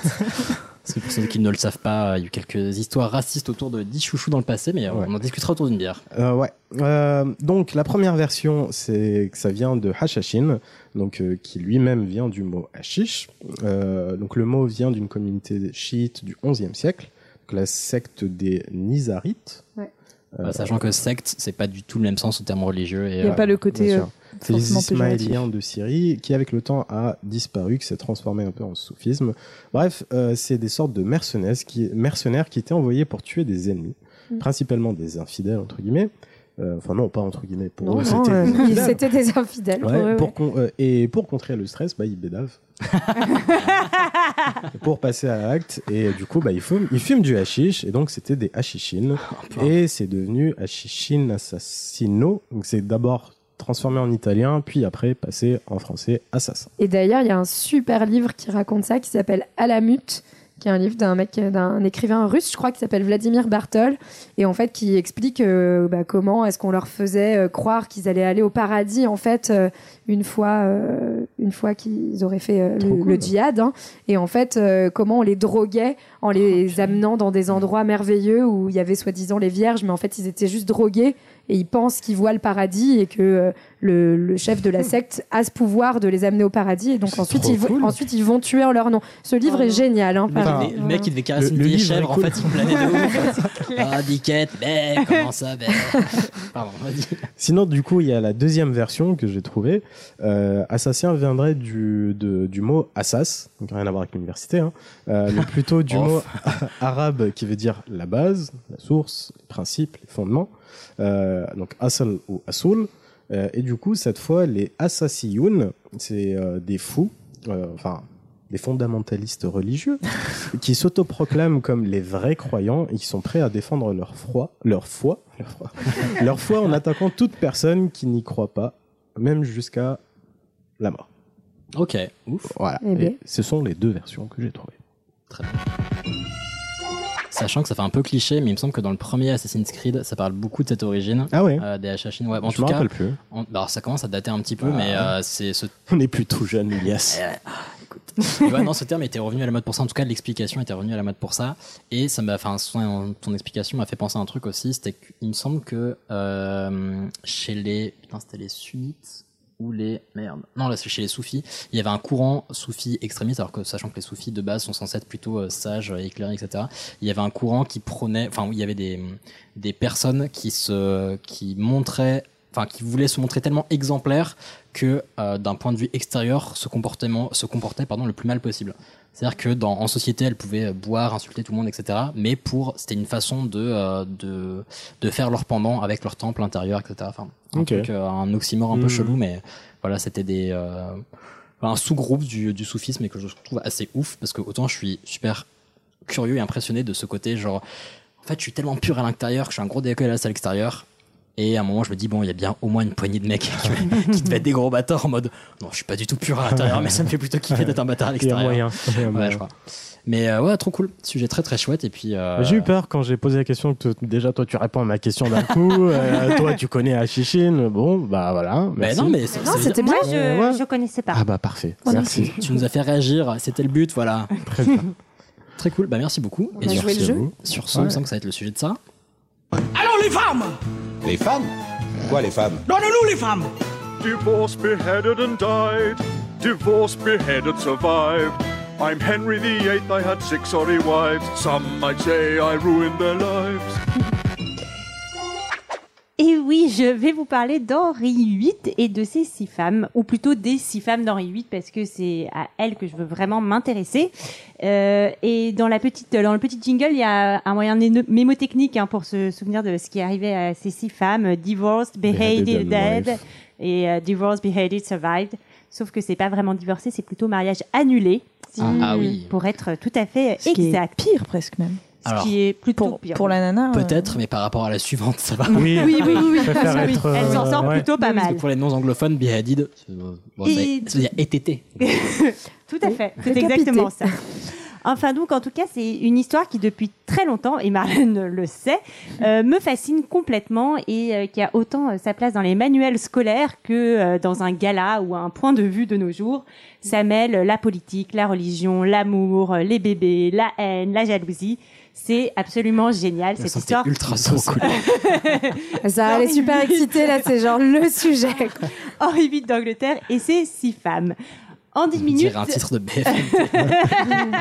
G: Parce que pour ceux qui ne le savent pas, il y a eu quelques histoires racistes autour de 10 chouchous dans le passé, mais
C: Ouais.
G: on en discutera autour d'une bière.
C: Euh, ouais. Euh, donc la première version, c'est que ça vient de Hashashin, donc euh, qui lui-même vient du mot hashish. Euh, donc le mot vient d'une communauté chiite du XIe siècle, donc la secte des Nizarites.
F: Ouais.
C: Euh,
G: Bah, sachant que secte, c'est pas du tout le même sens au terme religieux. Et,
I: Il n'y a
G: euh,
I: pas le côté euh.
C: C'est les. Ismaéliens de Syrie qui, avec le temps, a disparu, qui s'est transformé un peu en soufisme. Bref, euh, c'est des sortes de mercenaires qui, mercenaires qui étaient envoyés pour tuer des ennemis,
F: Mm.
C: principalement des infidèles, entre guillemets, Enfin non, pas entre guillemets. Pour eux, c'était
F: euh,
C: des infidèles.
F: des infidèles pour
C: Ouais,
F: eux,
C: pour
F: ouais.
C: con- euh, et pour contrer le stress, bah, ils bédavent. pour passer à l'acte. Et du coup, bah, ils, fument, ils fument du hashish. Et donc, c'était des hashishines. et c'est devenu hashishin assassino. Donc, c'est d'abord transformé en italien, puis après passé en français assassin.
F: Et d'ailleurs, il y a un super livre qui raconte ça, qui s'appelle Alamut, qui est un livre d'un mec, d'un écrivain russe, je crois, qui s'appelle Vladimir Bartol, et en fait qui explique euh, bah, comment est-ce qu'on leur faisait euh, croire qu'ils allaient aller au paradis, en fait, euh, une fois, une fois qu'ils auraient fait le, le djihad, hein. et en fait comment on les droguait en les amenant dans des endroits merveilleux où il y avait soi-disant les vierges, mais en fait ils étaient juste drogués et ils pensent qu'ils voient le paradis et que euh, le, le chef de la secte a ce pouvoir de les amener au paradis et donc ensuite ils, vont-
G: cool.
F: ensuite ils vont tuer en leur nom. Ce livre est génial. Hein,
G: Le,
F: par-
G: le- le mec, il devait caresser
C: le-
G: une chèvre, en
C: cool.
G: fait, il planait de ouf. ah, Dickette, mais comment ça, ben Pardon, vas-y.
C: Sinon, du coup, il y a la deuxième version que j'ai trouvée. Euh, assassin viendrait du, de- du mot assas, donc rien à voir avec l'université, hein, euh, mais plutôt du mot arabe qui veut dire la base, la source, les principes, les fondements. Euh, donc asal ou asul. Euh, et du coup, cette fois, les assassiyoun, c'est euh, des fous, euh, enfin des fondamentalistes religieux, qui s'autoproclament comme les vrais croyants et qui sont prêts à défendre leur, froid, leur foi, leur foi, leur foi en attaquant toute personne qui n'y croit pas, même jusqu'à la mort.
G: Ok, ouf.
C: Voilà.
F: Eh.
C: Et ce sont les deux versions que j'ai trouvées.
G: Très bien. Sachant que ça fait un peu cliché, mais il me semble que dans le premier Assassin's Creed, ça parle beaucoup de cette origine.
C: Ah ouais
G: euh, Des Hashashin. Ouais, en
C: Je
G: tout
C: me
G: cas,
C: rappelle plus.
G: bah, alors ça commence à dater un petit peu,
C: Ah.
G: mais euh, c'est ce
C: On est plus tout jeune, Elias.
G: ouais, non, ce terme était revenu à la mode pour ça. En tout cas, l'explication était revenue à la mode pour ça. Et ça m'a, enfin, son- ton explication m'a fait penser à un truc aussi. C'était qu'il me semble que euh, chez les, putain, c'était les sunnites les. Non, là, c'est chez les soufis. Il y avait un courant soufi extrémiste, alors que sachant que les soufis de base sont censés être plutôt euh, sages, euh, éclairés, etc. Il y avait un courant qui prônait, enfin, il y avait des des personnes qui se, qui montraient enfin qui voulaient se montrer tellement exemplaires que euh, d'un point de vue extérieur ce comportement se comportait pardon le plus mal possible. C'est-à-dire que dans en société elles pouvaient euh, boire insulter tout le monde etc mais pour c'était une façon de euh, de de faire leur pendant avec leur temple intérieur etc enfin un truc euh, un oxymore un peu
C: Mhm.
G: chelou mais voilà c'était des euh, un sous-groupe du, du soufisme et que je trouve assez ouf parce que autant je suis super curieux et impressionné de ce côté genre en fait je suis tellement pur à l'intérieur que je suis un gros dégueulasse à l'extérieur et à un moment je me dis bon il y a bien au moins une poignée de mecs qui, qui devaient être des gros bâtards en mode non je suis pas du tout pur à l'intérieur mais ça me fait plutôt kiffer d'être un bâtard à
C: Il y a
G: l'extérieur
C: moyen. Il y a
G: ouais
C: moyen.
G: je crois mais euh, ouais trop cool sujet très très chouette et puis euh,
C: J'ai eu peur quand j'ai posé la question que t- déjà toi tu réponds à ma question d'un coup, euh, toi tu connais Hachichin, bon bah voilà.
G: mais
C: merci.
G: non mais
H: Non, c'était bien. Moi,
C: ouais.
H: je, je connaissais pas.
C: Ah bah parfait, merci.
G: tu nous as fait réagir c'était le but voilà
C: Très bien.
G: très cool bah merci beaucoup
F: On a joué
G: sur,
F: le jeu.
G: sur ce il me semble que ça va être le sujet de ça
A: Alors les femmes
M: Les femmes Quoi les femmes
A: Donne-nous les femmes
N: Divorced, beheaded, and died. Divorced, beheaded, survived. I'm Henry VIII, I had six sorry wives. Some might say I ruined their lives.
H: Et oui, je vais vous parler d'Henri VIII et de ses six femmes, ou plutôt des six femmes d'Henri VIII, parce que c'est à elles que je veux vraiment m'intéresser. Euh, et dans la petite, dans le petit jingle, il y a un moyen mémotechnique hein, pour se souvenir de ce qui arrivait à ces six femmes divorced, beheaded, dead, et euh, divorced, beheaded, survived. Sauf que c'est pas vraiment divorcé, c'est plutôt mariage annulé. si-
G: Ah, ah oui.
H: Pour être tout à fait
I: Ce qui est
H: exact.
I: pire presque même.
H: Ce
G: Alors,
H: qui est plutôt
I: Pour,
H: pire.
I: pour la nana. euh,
G: peut-être mais par rapport à la suivante ça va
C: Oui,
H: Oui, oui, oui, oui. Oui,
C: être,
H: Elle s'en
C: euh,
H: sort
C: ouais.
H: plutôt pas
G: Parce que
H: mal.
G: pour les non anglophones beheaded c'est- bon,
H: Et-
G: ça veut dire étété
H: Tout à fait, c'est exactement ça. Enfin donc, en tout cas, c'est une histoire qui depuis très longtemps, et Marlène le sait, euh, me fascine complètement et euh, qui a autant euh, sa place dans les manuels scolaires que euh, dans un gala ou un point de vue de nos jours. Ça mêle la politique, la religion, l'amour, euh, les bébés, la haine, la jalousie. C'est absolument génial cette histoire.
G: ultra sauce
F: Ça, elle est super excitée là, c'est genre le sujet.
H: Henri VIII d'Angleterre et ses six femmes. En 10
G: On
H: minutes.
G: un titre de BFM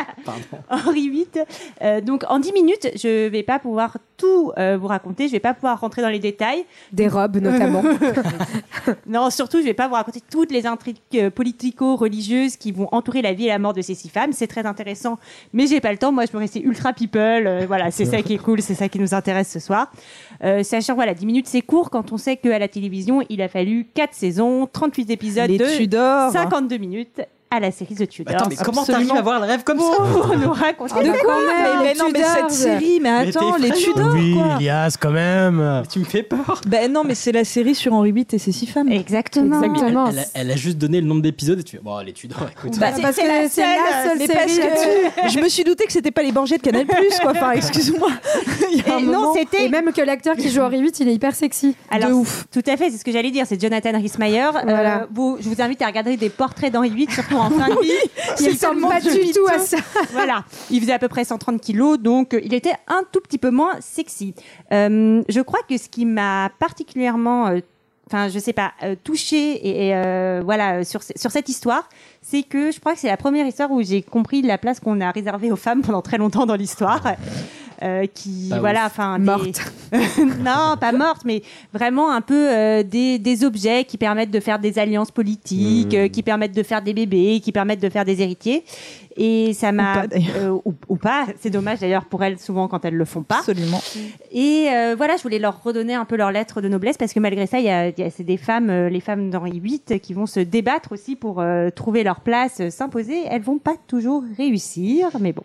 H: Henri VIII. Euh, donc en 10 minutes, je vais pas pouvoir tout euh, vous raconter. Je vais pas pouvoir rentrer dans les détails.
F: Des robes notamment.
H: non, surtout, je vais pas vous raconter toutes les intrigues euh, politico-religieuses qui vont entourer la vie et la mort de ces six femmes. C'est très intéressant, mais j'ai pas le temps. Moi, je me restais ultra people. Euh, voilà, c'est ça qui est cool, c'est ça qui nous intéresse ce soir. Sachant, voilà, 10 minutes, c'est court quand on sait qu'à la télévision, il a fallu 4 saisons, 38 épisodes
I: Les
H: de
I: Tudors.
H: 52 minutes à la série The Tudors.
G: Attends, mais comment t'arrives à avoir le rêve comme ça
H: Pour nous raconter
I: Ah, de quoi
F: même,
I: mais, mais non, mais
F: Tudors.
I: cette série, mais
G: Mais
I: attends,
G: t'es
I: les. Tudors,
C: oui,
I: quoi.
C: Elias, quand même.
G: Tu me fais peur.
I: Ben non, mais c'est la série sur Henri VIII et ses six femmes.
H: Exactement.
G: Mais elle, a, elle a juste donné le nombre d'épisodes et tu fais, bon, les Tudors, écoute.
I: Bah,
H: c'est- la
F: c'est la
H: seule,
I: mais
F: série
I: que je me suis douté que c'était pas les Borgés de Canal Plus, quoi. Enfin, excuse-moi.
H: Et non, c'était
F: Et même que l'acteur qui joue Henri VIII, il est hyper sexy.
H: Alors,
I: de ouf.
H: Tout à fait, c'est ce que j'allais dire. C'est Jonathan Rhys-Meyer. Euh, je vous invite à regarder des portraits d'Henri VIII, surtout en fin de vie.
F: Il ressemble pas du tout à ça.
H: voilà, il faisait à peu près 130 kilos, donc euh, il était un tout petit peu moins sexy. Euh, je crois que ce qui m'a particulièrement, euh, enfin, je sais pas, euh, touché et, et, euh, voilà euh, sur sur cette histoire, c'est que je crois que c'est la première histoire où j'ai compris la place qu'on a réservée aux femmes pendant très longtemps dans l'histoire. Euh, qui
G: Pas
H: voilà enfin des-
F: Morte.
H: non pas morte mais vraiment un peu euh, des, des objets qui permettent de faire des alliances politiques
C: Mmh.
H: euh, qui permettent de faire des bébés qui permettent de faire des héritiers et ça m'a euh, ou, ou pas c'est dommage d'ailleurs pour elles souvent quand elles le font pas
I: Absolument.
H: et euh, voilà, je voulais leur redonner un peu leur lettre de noblesse parce que malgré ça, il y a, y a- c'est des femmes, euh, les femmes d'Henri VIII, qui vont se débattre aussi pour euh, trouver leur place, s'imposer. Elles vont pas toujours réussir, mais bon.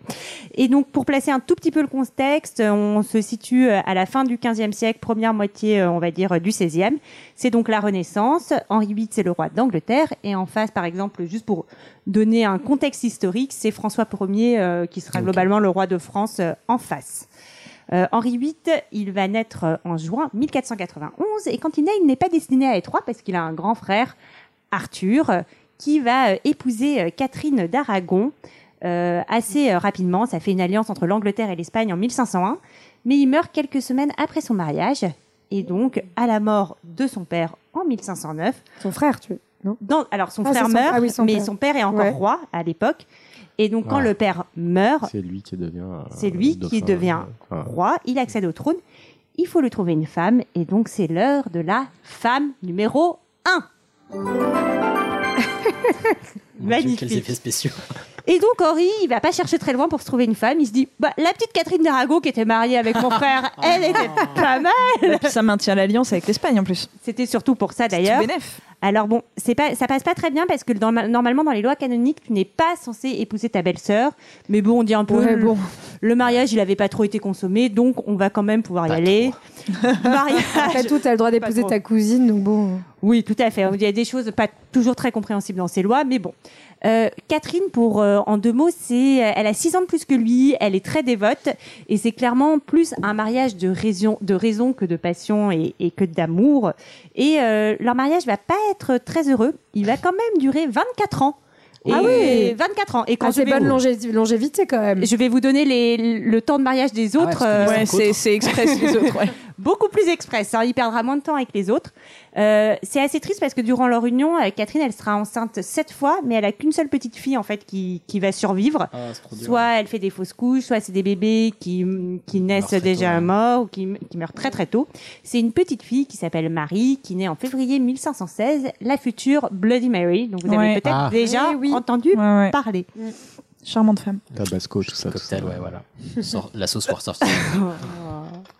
H: Et donc, pour placer un tout petit peu le contexte, on se situe à la fin du XVe siècle, première moitié, on va dire, du XVIe. C'est donc la Renaissance. Henri VIII, c'est le roi d'Angleterre. Et en face, par exemple, juste pour donner un contexte historique, c'est François Ier euh, qui sera globalement le roi de France euh, en face. Euh, Henri VIII, il va naître euh, en juin 1491 et quand il naît, il n'est pas destiné à être roi parce qu'il a un grand frère, Arthur, qui va épouser Catherine d'Aragon euh, assez rapidement. Ça fait une alliance entre l'Angleterre et l'Espagne en 1501, mais il meurt quelques semaines après son mariage et donc à la mort de son père en 1509.
F: Son frère, tu veux
H: Dans- alors son
F: Ah,
H: frère
F: son-
H: meurt,
F: ah oui, son
H: mais
F: père.
H: son père est encore
F: Ouais.
H: roi à l'époque. Et donc quand
C: Ouais.
H: le père meurt,
C: C'est lui qui devient. euh,
H: c'est lui qui
C: dauphin,
H: devient
C: euh, enfin,
H: roi, il accède au trône, il faut lui trouver une femme, et donc c'est l'heure de la femme numéro 1.
G: Mon Dieu,
H: Magnifique.
G: Quels effets spéciaux.
H: Et donc Henri, il va pas chercher très loin pour se trouver une femme, il se dit, bah, la petite Catherine d'Aragon qui était mariée avec mon frère, elle était pas mal.
I: Et puis ça maintient l'alliance avec l'Espagne en plus.
H: C'était surtout pour ça d'ailleurs. Alors bon, c'est pas, ça passe pas très bien parce que dans- normalement dans les lois canoniques, tu n'es pas censé épouser ta belle-sœur. Mais bon, on dit un peu,
F: Ouais,
H: le,
F: bon.
H: le mariage, il avait pas trop été consommé, donc on va quand même pouvoir y aller. mariage.
F: Après tout, t'as le droit d'épouser ta cousine, donc bon.
H: Oui, tout à fait. Il y a des choses pas toujours très compréhensibles dans ces lois, mais bon. Euh, Catherine, pour euh, en deux mots, c'est, euh, elle a six ans de plus que lui, elle est très dévote, et c'est clairement plus un mariage de raison, de raison que de passion et, et que d'amour. Et euh, leur mariage va pas être très heureux. Il va quand même durer 24 ans. Et
F: Ah oui
H: 24 ans. Et quand
F: Ah, c'est bonne
H: vous-
F: longévité quand même.
H: je vais vous donner les, le temps de mariage des
G: Ah ouais,
H: autres. euh,
I: Ouais, c'est c'est express les autres. ouais.
H: beaucoup plus express. hein. Il perdra moins de temps avec les autres. Euh, c'est assez triste parce que durant leur union, euh, Catherine, elle sera enceinte sept fois, mais elle a qu'une seule petite fille en fait qui, qui va survivre.
G: Ah, c'est trop dur.
H: Soit elle fait des fausses couches, soit c'est des bébés qui, qui naissent déjà
G: tôt, hein.
H: morts ou qui, qui meurent très très tôt. C'est une petite fille qui s'appelle Marie, qui naît en février 1516, la future Bloody Mary. Donc vous avez
I: Ouais.
H: peut-être
C: Ah.
H: déjà
F: Eh oui.
H: entendu
I: Ouais, ouais.
H: parler.
I: Charmante femme.
C: Tabasco, tout ça. tout
G: Cocktail,
C: ça.
G: ouais, voilà. La sauce sortie.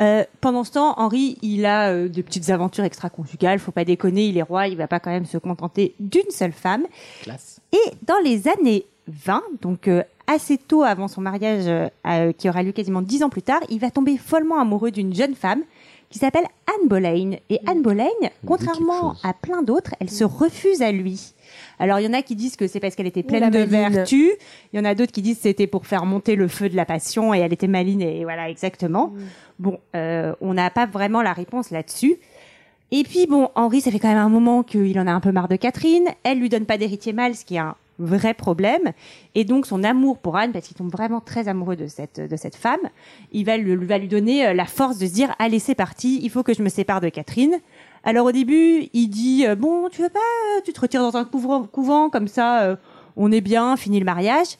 H: Euh, pendant ce temps, Henri, il a euh, de petites aventures extra-conjugales. Faut pas déconner, il est roi, il va pas quand même se contenter d'une seule femme.
G: Classe.
H: Et dans les années 20, donc euh, assez tôt avant son mariage, euh, euh, qui aura lieu quasiment dix ans plus tard, il va tomber follement amoureux d'une jeune femme qui s'appelle Anne Boleyn. Et Anne Boleyn, contrairement à plein d'autres, elle se refuse à lui. Alors il y en a qui disent que c'est parce qu'elle était pleine de vertu. Il y en a d'autres qui disent que c'était pour faire monter le feu de la passion et elle était maline et voilà exactement. Bon, euh, on n'a pas vraiment la réponse là-dessus. Et puis bon, Henri, ça fait quand même un moment qu'il en a un peu marre de Catherine. Elle lui donne pas d'héritier mâle, ce qui est un vrai problème. Et donc son amour pour Anne, parce qu'il tombe vraiment très amoureux de cette de cette femme, il va lui, va lui donner euh, la force de se dire allez c'est parti, il faut que je me sépare de Catherine. Alors au début, il dit euh, bon tu veux pas, euh, tu te retires dans un couvent, comme ça, euh, on est bien, fini le mariage.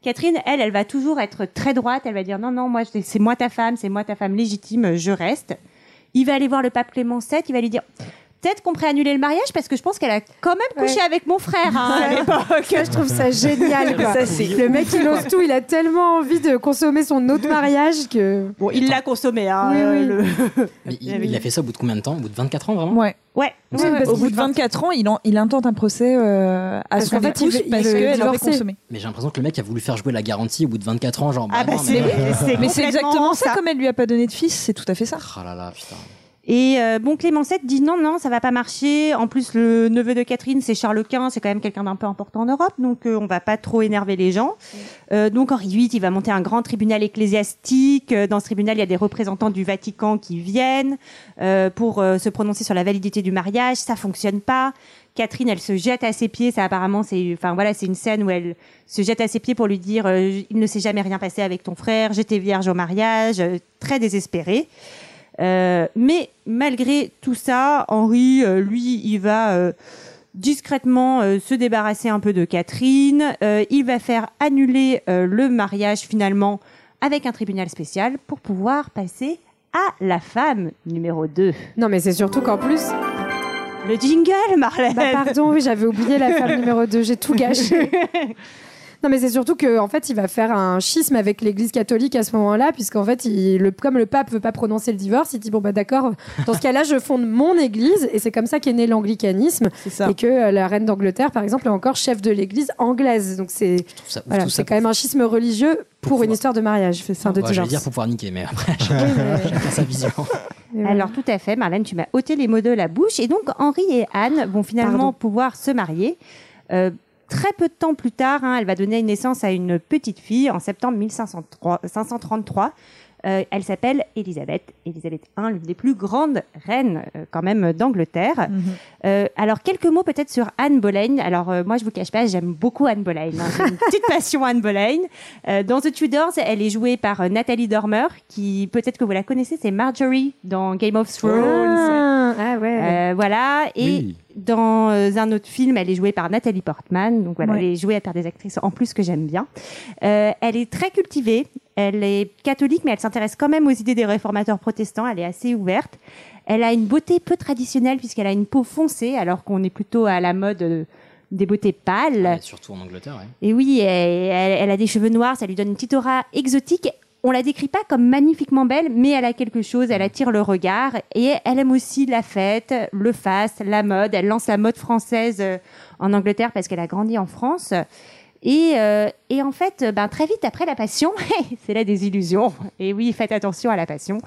H: Catherine, elle, elle va toujours être très droite. Elle va dire non, non, moi, c'est c'est moi ta femme, c'est moi ta femme légitime, je reste. Il va aller voir le pape Clément VII. Il va lui dire peut-être qu'on pourrait annuler le mariage parce que je pense qu'elle a quand même couché
F: Ouais.
H: avec mon frère hein, à l'époque.
F: je trouve ça génial. Quoi.
H: Ça, c'est-
F: le mec, il ose tout. Il a tellement envie de consommer son autre mariage que.
H: Bon, il l'a consommé. Hein,
F: Oui,
H: euh,
F: oui.
H: le-
G: Mais il, il a fait ça au bout de combien de temps? Au bout de 24 ans, vraiment?
I: Ouais.
H: Ouais.
I: Ouais, au bout de 24 ans, il, en- il intente un procès euh, à
F: Parce
I: son
F: fait,
I: épouse
F: il
I: parce qu'elle aurait consommé.
G: Mais j'ai l'impression que le mec a voulu faire jouer la garantie au bout de 24 ans, genre.
H: Ah bah
G: non, mais-
H: c'est
I: exactement ça.
H: ça.
I: Comme elle lui a pas donné de fils, c'est tout à fait ça.
G: Oh là là, putain.
H: Et euh, bon, Clément VII dit non, non, ça va pas marcher. En plus, le neveu de Catherine, c'est Charles Quint, c'est quand même quelqu'un d'un peu important en Europe, donc euh, on va pas trop énerver les gens. Euh, donc Henri VIII, il va monter un grand tribunal ecclésiastique. Euh, Dans ce tribunal, il y a des représentants du Vatican qui viennent euh, pour euh, se prononcer sur la validité du mariage. Ça fonctionne pas. Catherine, elle se jette à ses pieds. Ça, apparemment, c'est, enfin voilà, c'est une scène où elle se jette à ses pieds pour lui dire euh, il ne s'est jamais rien passé avec ton frère. J'étais vierge au mariage. euh, très désespérée. Euh, mais malgré tout ça, Henri, euh, lui, il va euh, discrètement euh, se débarrasser un peu de Catherine. Euh, il va faire annuler euh, le mariage finalement avec un tribunal spécial pour pouvoir passer à la femme numéro 2.
F: Non, mais c'est surtout qu'en plus.
H: Le jingle, Marlène
F: Bah, pardon, oui, j'avais oublié la femme numéro 2. J'ai tout gâché. Non, mais c'est surtout qu'en en fait, il va faire un schisme avec l'Église catholique à ce moment-là, puisqu'en fait, il, le, comme le pape veut pas prononcer le divorce, il dit bon bah d'accord. Dans ce cas-là, je fonde mon Église, et c'est comme ça qu'est né l'anglicanisme, et que euh, la reine d'Angleterre, par exemple, est encore chef de l'Église anglaise. Donc c'est voilà, c'est quand même un schisme religieux pour une histoire de mariage, enfin de
G: Ouais, J'allais
F: divorce.
G: dire pour pouvoir niquer, mais après, chacun, chacun sa vision.
H: Alors tout à fait, Marlène, tu m'as ôté les mots de la bouche. Et donc Henri et Anne vont finalement
F: Pardon.
H: pouvoir se marier. Euh, très peu de temps plus tard, hein, elle va donner naissance à une petite fille en septembre 1503 533. Euh, elle s'appelle Élisabeth, Élisabeth I, l'une des plus grandes reines euh, quand même d'Angleterre. Euh, alors quelques mots peut-être sur Anne Boleyn. Alors euh, moi je vous cache pas, j'aime beaucoup Anne Boleyn. hein. J'ai une petite passion Anne Boleyn. Euh, dans The Tudors, elle est jouée par euh, Nathalie Dormer, qui peut-être que vous la connaissez, c'est Marjorie dans Game of Thrones.
F: Ah, ah ouais.
H: Euh, voilà. Et
K: Oui.
H: Dans euh, un autre film, elle est jouée par Nathalie Portman. Donc voilà,
I: Ouais.
H: elle est jouée par des actrices en plus que j'aime bien. Euh, elle est très cultivée. Elle est catholique, mais elle s'intéresse quand même aux idées des réformateurs protestants. Elle est assez ouverte. Elle a une beauté peu traditionnelle puisqu'elle a une peau foncée, alors qu'on est plutôt à la mode euh, des beautés pâles.
G: Ouais, surtout en Angleterre, ouais.
H: Et oui, elle, elle- elle a des cheveux noirs, ça lui donne une petite aura exotique. On la décrit pas comme magnifiquement belle, mais elle a quelque chose, elle attire le regard. Et elle aime aussi la fête, le faste, la mode. Elle lance la mode française euh, en Angleterre parce qu'elle a grandi en France. Et, euh, et en fait, ben, très vite après la passion, c'est la désillusion. Et oui, faites attention à la passion.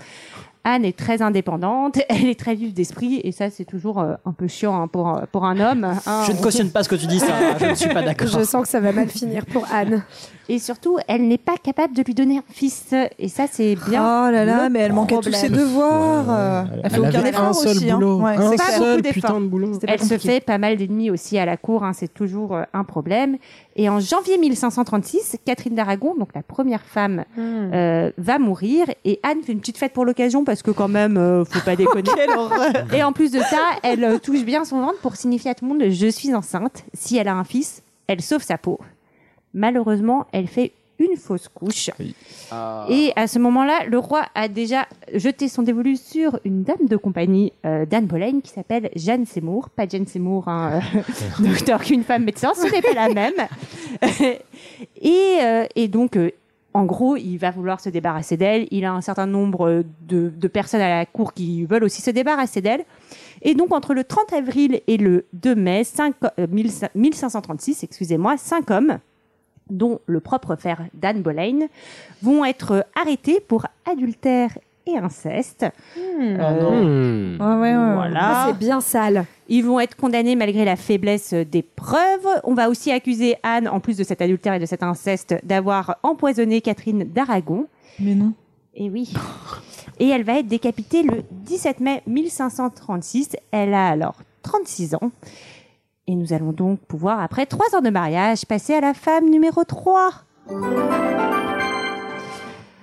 H: Anne est très indépendante, elle est très vive d'esprit, et ça, c'est toujours euh, un peu chiant hein, pour, pour un homme. hein.
G: Je ne cautionne pas ce que tu dis, ça. Je ne suis pas d'accord.
F: Je sens que ça va mal finir pour Anne.
H: Et surtout, elle n'est pas capable de lui donner un fils. Et ça, c'est bien.
I: Oh là là, mais elle manquait tous ses devoirs. euh, Elle fait
C: Elle
I: aucun
C: avait
I: effort
C: un seul
I: aussi. hein. Ouais,
C: un
I: c'est clair.
C: seul putain de boulot.
I: C'était pas
H: Elle se fait pas mal d'ennemis aussi à la cour, hein, c'est toujours euh, un problème. Et en janvier 1536, Catherine d'Aragon, donc la première femme,
F: Hmm.
H: euh, va mourir. Et Anne fait une petite fête pour l'occasion parce que quand même, euh, faut pas déconner. et en plus de ça, elle euh, touche bien son ventre pour signifier à tout le monde je suis enceinte. Si elle a un fils, elle sauve sa peau. Malheureusement, elle fait une fausse couche. Et à ce moment-là, le roi a déjà jeté son dévolu sur une dame de compagnie euh, d'Anne Boleyn qui s'appelle Jeanne Seymour. Pas Jeanne Seymour, hein, euh, docteur qu'une femme médecin, ce n'est pas la même. et, euh, et donc, euh, en gros, il va vouloir se débarrasser d'elle. Il a un certain nombre de, personnes à la cour qui veulent aussi se débarrasser d'elle. Et donc, entre le 30 avril et le 2 mai, cinq- euh, 1536, excusez-moi, cinq hommes dont le propre frère d'Anne Boleyn, vont être arrêtés pour adultère et inceste. Euh,
C: Hmm.
I: Ouais, ouais, ouais.
H: Voilà.
F: Ah, c'est bien sale.
H: Ils vont être condamnés malgré la faiblesse des preuves. On va aussi accuser Anne, en plus de cet adultère et de cet inceste, d'avoir empoisonné Catherine d'Aragon.
I: Mais non.
H: Et oui. Et elle va être décapitée le 17 mai 1536. Elle a alors 36 ans. Et nous allons donc pouvoir, après trois ans de mariage, passer à la femme numéro 3.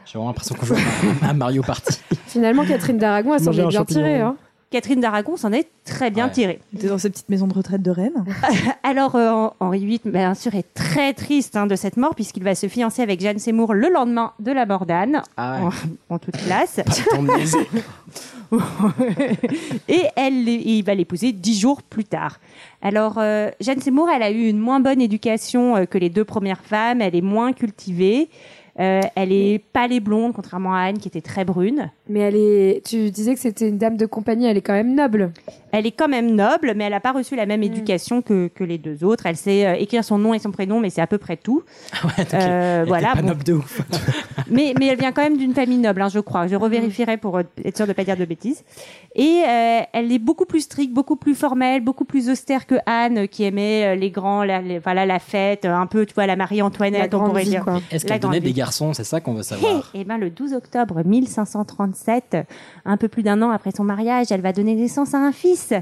G: J'ai vraiment l'impression qu'on joue à Mario Party.
F: Finalement, Catherine d'Aragon, elle s'en est bien tirée. Hein.
H: Catherine d'Aragon s'en est très bien
I: Ouais.
H: tirée.
I: T'es dans cette petite maison de retraite de Rennes.
H: Alors, euh, Henri VIII, bien sûr, est très triste hein, de cette mort, puisqu'il va se fiancer avec Jeanne Seymour le lendemain de la mort d'Anne,
G: Ah ouais.
H: en, en toute classe. Et elle, il va l'épouser dix jours plus tard. Alors, euh, Jeanne Seymour, elle a eu une moins bonne éducation euh, que les deux premières femmes. Elle est moins cultivée. Euh, elle est pâle et blonde, contrairement à Anne, qui était très brune.
F: Mais elle est. Tu disais que c'était une dame de compagnie, elle est quand même noble.
H: Elle est quand même noble, mais elle n'a pas reçu la même
F: Mm.
H: éducation que, que les deux autres. Elle sait euh, écrire son nom et son prénom, mais c'est à peu près tout.
G: Ouais, donc,
H: Euh,
G: elle
H: voilà,
G: pas
H: bon.
G: noble de ouf.
H: mais, mais elle vient quand même d'une famille noble, hein, je crois. Je revérifierai pour euh, être sûre de ne pas dire de bêtises. Et euh, elle est beaucoup plus stricte, beaucoup plus formelle, beaucoup plus austère que Anne, qui aimait les grands, la, les- voilà, la fête, un peu, tu vois, la Marie-Antoinette,
F: La
H: on
F: grande
H: pourrait
F: vie,
H: dire.
G: Est-ce
H: La
G: qu'elle
H: grande
G: donnait des
H: vie.
G: garçons C'est ça qu'on veut savoir.
H: Et ben le 12 octobre 1537, un peu plus d'un an après son mariage, elle va donner naissance à un fils.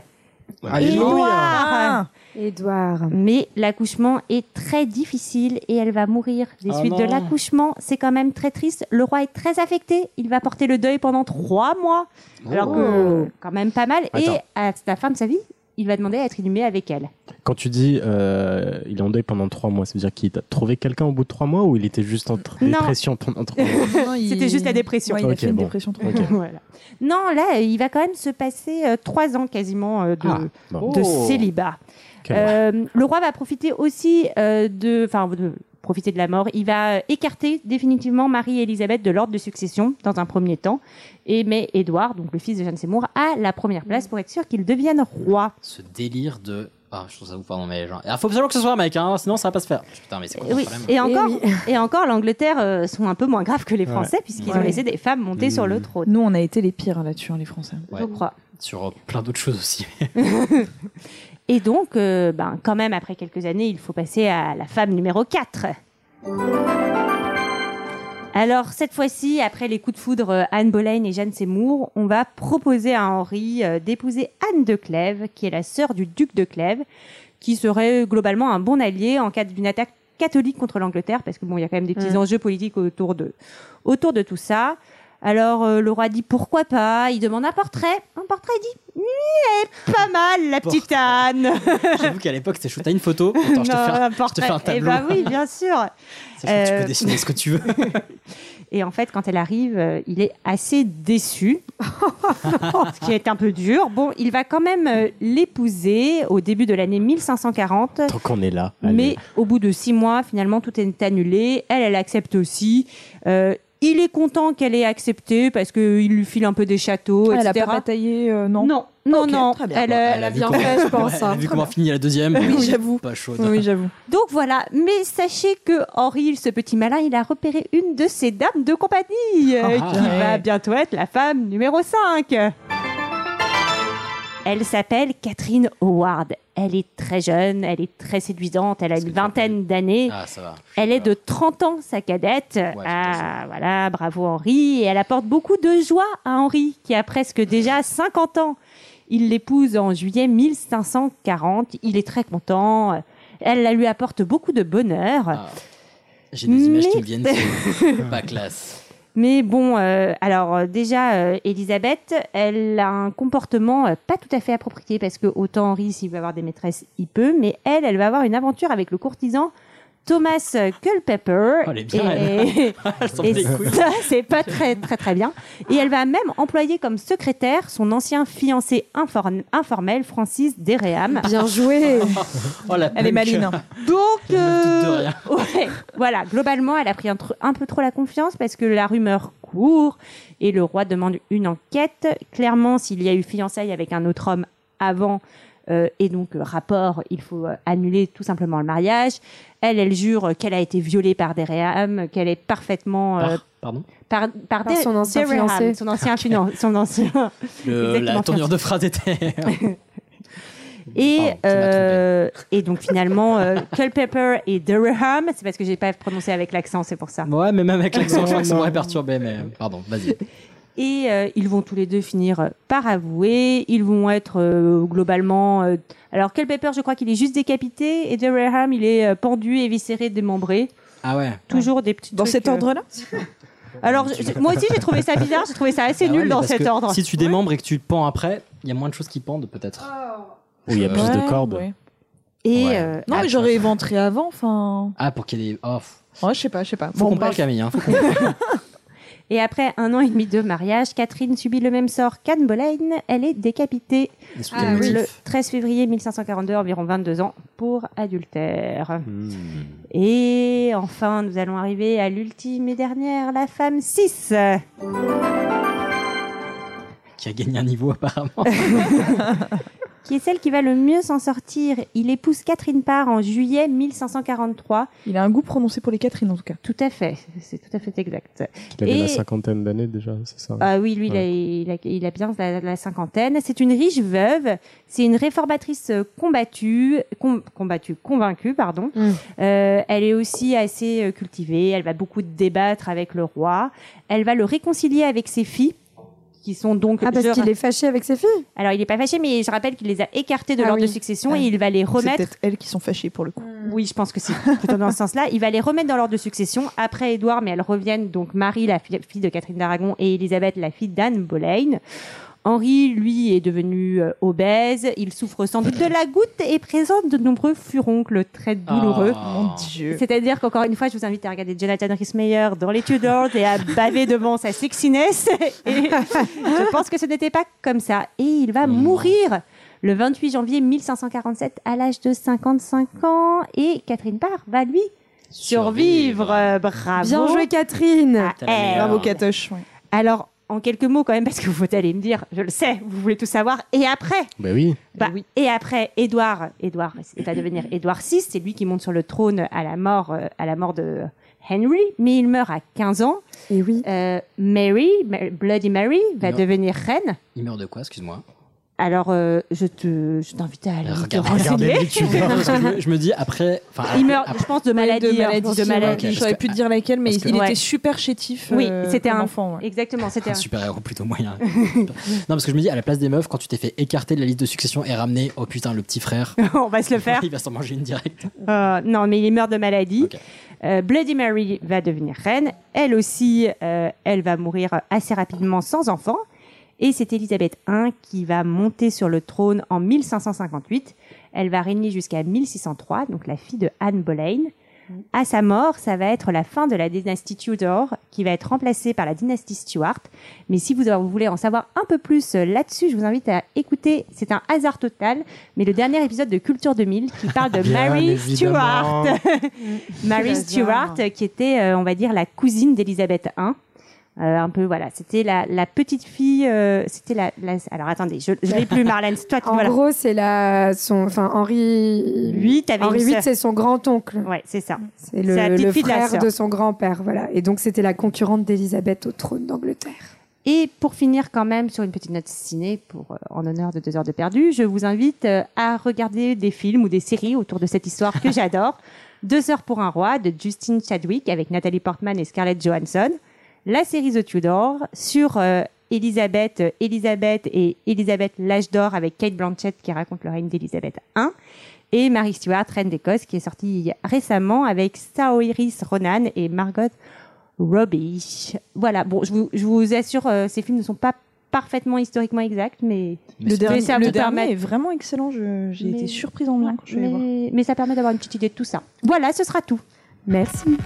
H: Édouard.
F: Édouard.
H: Mais l'accouchement est très difficile et elle va mourir des
G: Oh
H: suites de l'accouchement. C'est quand même très triste. Le roi est très affecté. Il va porter le deuil pendant trois mois. Alors
C: Oh.
H: que, quand même pas mal.
C: Attends.
H: Et à la fin de sa vie, il va demander à être inhumé avec elle.
C: Quand tu dis euh, il est en deuil pendant trois mois, ça veut dire qu'il a trouvé quelqu'un au bout de trois mois ou il était juste en tr-
H: Non.
C: dépression pendant trois mois?
H: C'était juste la dépression.
C: Ouais, il a Ok, fait une bon. dépression
I: trop
C: Ok.
H: Voilà. Non, là, il va quand même se passer euh, trois ans quasiment euh, de,
C: Ah, bon.
H: de
C: Oh.
H: célibat. Euh, le roi va profiter aussi euh, de, enfin, de profiter de la mort. Il va euh, écarter définitivement Marie-Élisabeth de l'ordre de succession dans un premier temps, et met Édouard, donc le fils de Jeanne Seymour, à la première place pour être sûr qu'il devienne roi.
G: Ce délire de. Ah, je trouve ça ouf, pardon, mais genre. Il faut absolument que ce soit un mec, hein, sinon ça va pas se faire. Putain, mais c'est quoi
H: Et oui.
G: problème
H: Et encore, et encore, l'Angleterre euh, sont un peu moins graves que les
I: Ouais.
H: Français puisqu'ils
I: Ouais.
H: ont laissé des femmes monter sur le trône.
I: Nous, on a été les pires hein, là-dessus, hein, les Français.
H: Je crois.
G: Sur euh, plein d'autres choses aussi.
H: Et donc, euh, ben, quand même, après quelques années, il faut passer à la femme numéro 4. Alors, cette fois-ci, après les coups de foudre euh, Anne Boleyn et Jeanne Seymour, on va proposer à Henri euh, d'épouser Anne de Clèves, qui est la sœur du duc de Clèves, qui serait globalement un bon allié en cas d'une attaque catholique contre l'Angleterre, parce que bon, il y a quand même des petits
F: Mm.
H: enjeux politiques autour de, autour de tout ça. Alors, euh, le roi dit pourquoi pas, il demande un portrait. Un portrait, il dit, elle est pas mal, la petite Anne.
G: J'avoue qu'à l'époque, c'était shoot à une photo? Attends, je te
H: Non,
G: fais un,
H: un
G: je te
H: portrait.
G: fais un
H: Eh ben oui, bien sûr.
G: Sachant que tu
H: Euh,
G: peux dessiner ce que tu veux.
H: Et en fait, quand elle arrive, euh, il est assez déçu, ce qui est un peu dur. Bon, il va quand même euh, l'épouser au début de l'année 1540.
C: Tant qu'on est là. allez.
H: Mais au bout de six mois, finalement, tout est annulé. Elle, elle accepte aussi. Euh, il est content qu'elle ait accepté parce qu'il lui file un peu des châteaux,
I: Elle a
H: etc.
I: pas bataillé, euh, non
H: Non, non, non.
I: très bien.
H: Elle, euh,
F: Elle a bien
G: comment-
F: fait, je pense.
G: Ouais, elle a
F: hein.
G: vu comment finit la deuxième.
I: Oui, j'avoue.
G: Pas chaude.
I: Oui, j'avoue.
H: Donc voilà, mais sachez que Henri, ce petit malin, il a repéré une de ses dames de compagnie, euh,
G: Ah,
H: qui
G: ouais.
H: va bientôt être la femme numéro 5. Elle s'appelle Catherine Howard. Elle est très jeune, elle est très séduisante, elle a une vingtaine d'années.
G: Ah, ça va.
H: Elle est de 30 ans, sa cadette. ah, voilà, bravo Henri. Et elle apporte beaucoup de joie à Henri, qui a presque déjà 50 ans. Il l'épouse en juillet 1540. Il est très content. Elle la lui apporte beaucoup de bonheur.
G: Ah. J'ai des images qui me viennent. Pas classe.
H: Mais bon, euh, alors euh, déjà, euh, Elisabeth, elle a un comportement euh, pas tout à fait approprié parce que autant Henri, s'il veut avoir des maîtresses, il peut, mais elle, elle va avoir une aventure avec le courtisan Thomas Culpepper.
G: Oh, elle est bien,
H: et
G: elle. Elle s'en
H: et ça, c'est pas très très très bien. Et elle va même employer comme secrétaire son ancien fiancé inform- informel, Francis Dereham.
F: Bien joué.
G: Oh, la
I: Elle est maline.
H: Donc,
G: toute de
H: euh, ouais, voilà, globalement, elle a pris un, un peu trop la confiance parce que la rumeur court et le roi demande une enquête. Clairement, s'il y a eu fiançailles avec un autre homme avant euh, et donc euh, rapport, il faut euh, annuler tout simplement le mariage. Elle, elle jure qu'elle a été violée par Dereham, qu'elle est parfaitement euh,
G: Par- Pardon
H: par, par,
F: Par son ancien
H: Dereham,
F: fiancé.
H: son ancien finan- son ancien
G: Le- La tournure de phrase était.
H: Et,
G: Pardon,
H: euh, et donc finalement, euh, Culpepper et Durham, c'est parce que j'ai pas prononcé avec l'accent, c'est pour ça.
G: Ouais, mais même avec l'accent, je crois que ça m'aurait perturbé, mais pardon, vas-y.
H: Et euh, ils vont tous les deux finir par avouer. Ils vont être euh, globalement. euh, alors Culpepper, je crois qu'il est juste décapité, et Durham, il est euh, pendu, éviscéré, démembré.
G: Ah ouais.
H: Toujours des petits
I: Dans
H: trucs,
I: cet
H: euh,
I: ordre-là
H: Alors je- moi aussi, j'ai trouvé ça bizarre. J'ai trouvé ça assez
G: Ah ouais,
H: nul dans cet ordre.
G: Si tu démembres et que tu pends après, il y a moins de choses qui pendent peut-être.
C: Où il y a plus de
I: Ouais,
C: cordes.
I: ouais.
H: Et
G: Ouais.
H: euh,
I: Non,
G: Ah,
I: mais
G: tu
I: j'aurais éventré avant, enfin.
G: Ah, pour qu'il y ait des. Oh, f-
I: Ouais, je sais pas, je sais pas.
G: faut
I: Bon,
G: qu'on parle. Camille. Hein, faut
H: Et après un an et demi de mariage, Catherine subit le même sort qu'Anne Boleyn. Elle est décapitée
F: Ah oui.
H: le 13 février 1542, environ 22 ans, pour adultère.
C: Hmm.
H: Et enfin, nous allons arriver à l'ultime et dernière, la femme 6.
G: Qui a gagné un niveau apparemment.
H: qui est celle qui va le mieux s'en sortir. Il épouse Catherine Parr en juillet 1543.
I: Il a un goût prononcé pour les Catherine, en tout cas.
H: Tout à fait, c'est tout à fait exact.
C: Il avait
H: Et-
C: la cinquantaine d'années déjà, c'est ça
H: Ah oui, lui, il a- il, a, il a bien la, la cinquantaine. C'est une riche veuve. C'est une réformatrice euh, combattue, com- combattue, convaincue, pardon.
F: Mm.
H: Euh, elle est aussi assez euh, cultivée. Elle va beaucoup débattre avec le roi. Elle va le réconcilier avec ses filles, qui sont donc.
F: Ah, parce qu'il est fâché avec ses filles
H: Alors, il n'est pas fâché, mais je rappelle qu'il les a écartées de
F: Ah
H: l'ordre
F: oui.
H: de succession
I: Ouais.
H: et il va les
I: C'est
H: remettre.
I: peut-être elles qui sont fâchées pour le coup.
H: Oui, je pense que c'est plutôt dans ce sens-là. Il va les remettre dans l'ordre de succession après Édouard, mais elles reviennent donc Marie, la fi- fille de Catherine d'Aragon, et Élisabeth, la fille d'Anne Boleyn. Henri, lui, est devenu euh, obèse. Il souffre sans doute de la goutte et présente de nombreux furoncles très douloureux.
G: Ah.
I: Mon dieu.
H: C'est-à-dire qu'encore une fois, je vous invite à regarder Jonathan Rhys-Meyer dans les Tudors et à baver devant sa sexiness. Et je pense que ce n'était pas comme ça. Et il va mourir le 28 janvier 1547 à l'âge de 55 ans. Et Catherine Parr va lui survivre. Bravo.
F: Bien joué, Catherine
G: meilleure.
I: Bravo, Katoche. ouais.
H: Alors, en quelques mots quand même, parce que vous allez me dire, je le sais, vous voulez tout savoir. Et après
C: Bah oui.
H: bah, Et après, Édouard, Édouard va devenir Édouard VI. C'est lui qui monte sur le trône à la mort, euh, à la mort de Henry, mais il meurt à 15 ans.
F: Et oui.
H: Euh, Mary, Ma- Bloody Mary, va devenir reine.
G: Il meurt de quoi, excuse-moi?
H: Alors, euh, je te, je t'invite à aller te renseigner.
G: Parce que je, me, je me dis après. enfin,
H: Il meurt,
G: après-
H: je pense, de maladie.
I: de
H: hein,
I: maladie,
H: je de maladie.
I: J'aurais
G: parce
I: pu
G: que-
I: te dire laquelle, mais
G: parce que-
I: il
H: Ouais.
I: était super chétif.
H: Oui,
I: euh,
H: c'était
I: comme
H: un
I: enfant. ouais.
H: Exactement, c'était
G: un
H: un.
G: super héros plutôt moyen. non, parce que je me dis, à la place des meufs, quand tu t'es fait écarter de la liste de succession et ramener, oh putain, le petit frère,
H: On va se le faire.
G: il va s'en manger une directe.
H: Euh, non, mais il meurt de maladie.
G: Ok.
H: Euh, Bloody Mary va devenir reine. Elle aussi, euh, elle va mourir assez rapidement sans enfant. Et c'est Élisabeth I qui va monter sur le trône en 1558. Elle va régner jusqu'à 1603, donc la fille de Anne Boleyn. À sa mort, ça va être la fin de la dynastie Tudor, qui va être remplacée par la dynastie Stuart. Mais si vous, voulez en savoir un peu plus euh, là-dessus, je vous invite à écouter, c'est un hasard total, mais le dernier épisode de Culture 2000 qui parle de
C: Bien
H: Mary. Stuart. Mary. Stuart, euh, qui était, euh, on va dire, la cousine d'Élisabeth I. Euh, un peu, voilà, c'était la, la petite fille, euh, c'était la, la- Alors attendez, je, je l'ai plus, Marlène, toi
F: En
H: voilà.
F: gros, c'est la, son, enfin, Henri
H: Lui, t'avais
F: Henri
H: une
F: VIII,
H: sœur.
F: c'est son grand-oncle.
H: Ouais, c'est ça.
F: C'est
H: C'est la
F: le,
H: petite
F: le
H: fille de la
F: frère de, son grand-père, voilà. Et donc, c'était la concurrente d'Élisabeth au trône d'Angleterre.
H: Et pour finir quand même sur une petite note ciné pour euh, en honneur de deux heures de perdu, je vous invite à regarder des films ou des séries autour de cette histoire que j'adore. Deux heures pour un roi de Justin Chadwick avec Nathalie Portman et Scarlett Johansson. La série The Tudor sur euh, Elisabeth, euh, Elisabeth et Elisabeth l'âge d'or avec Kate Blanchett qui raconte le règne d'Elisabeth I. Et Mary Stuart, reine d'Écosse, qui est sortie récemment avec Saoirse Ronan et Margot Robbie. Voilà, bon, je vous, je vous assure, euh, ces films ne sont pas parfaitement historiquement exacts, mais,
G: Mais
I: Le dernier,
H: ça
I: le dernier est vraiment excellent. J'ai été surprise en bien
H: mais, mais ça permet d'avoir une petite idée de tout ça. Voilà, ce sera tout.
F: Merci.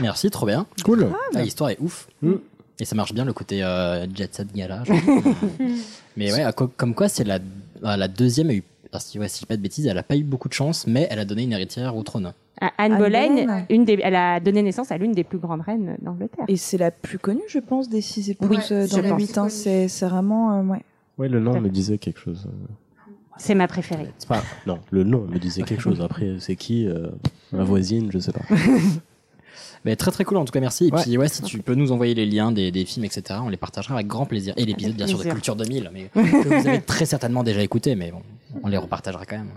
G: Merci, trop bien.
C: Cool.
G: Ah, L'histoire est ouf.
C: Mm.
G: Et ça marche bien le côté euh, Jet Set Gala. trouve. mais ouais, comme quoi, c'est la, ah, la deuxième a eu. ah, si, ouais, si je dis pas de bêtises, elle a pas eu beaucoup de chance, mais elle a donné une héritière au trône.
H: À Anne,
I: Anne
H: Boleyn,
I: Boleyn.
H: une des, elle a donné naissance à l'une des plus grandes reines d'Angleterre.
I: Et c'est la plus connue, je pense, des six épouses
H: Oui,
I: euh, dans les huit. hein. C'est c'est vraiment. euh, ouais.
C: Ouais, le nom me disait quelque chose.
H: C'est ma préférée.
C: C'est pas... Non, le nom me disait quelque chose. Après, c'est qui euh, Ma voisine, je sais pas.
G: Mais très très cool en tout cas, merci. Et
C: Ouais.
G: puis ouais, si tu peux nous envoyer les liens des, des films, etc., on les partagera avec grand plaisir. Et l'épisode bien sûr de. Culture 2000, mais que vous avez très certainement déjà écouté, mais bon, on les repartagera quand même.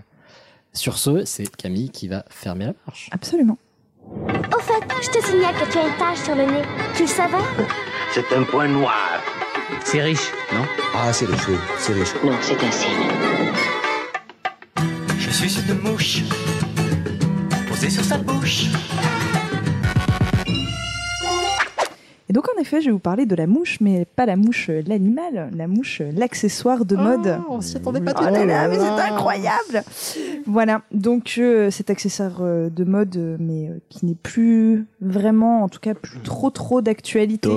G: Sur ce, c'est Camille qui va fermer la marche.
I: Absolument.
O: Au fait, je te signale que tu as une tache sur le nez. Tu le savais?
E: C'est un point noir.
L: C'est riche, non?
M: Ah, c'est riche, oui, c'est riche.
O: Non, c'est un signe.
A: Je suis une mouche posée sur sa bouche.
I: Donc en effet, je vais vous parler de la mouche, mais pas la mouche euh, l'animal, la mouche euh, l'accessoire de mode.
G: on s'y attendait pas
I: Oh là là, mais c'est incroyable Voilà, donc euh, cet accessoire euh, de mode, mais euh, qui n'est plus vraiment, en tout cas, plus trop trop d'actualité.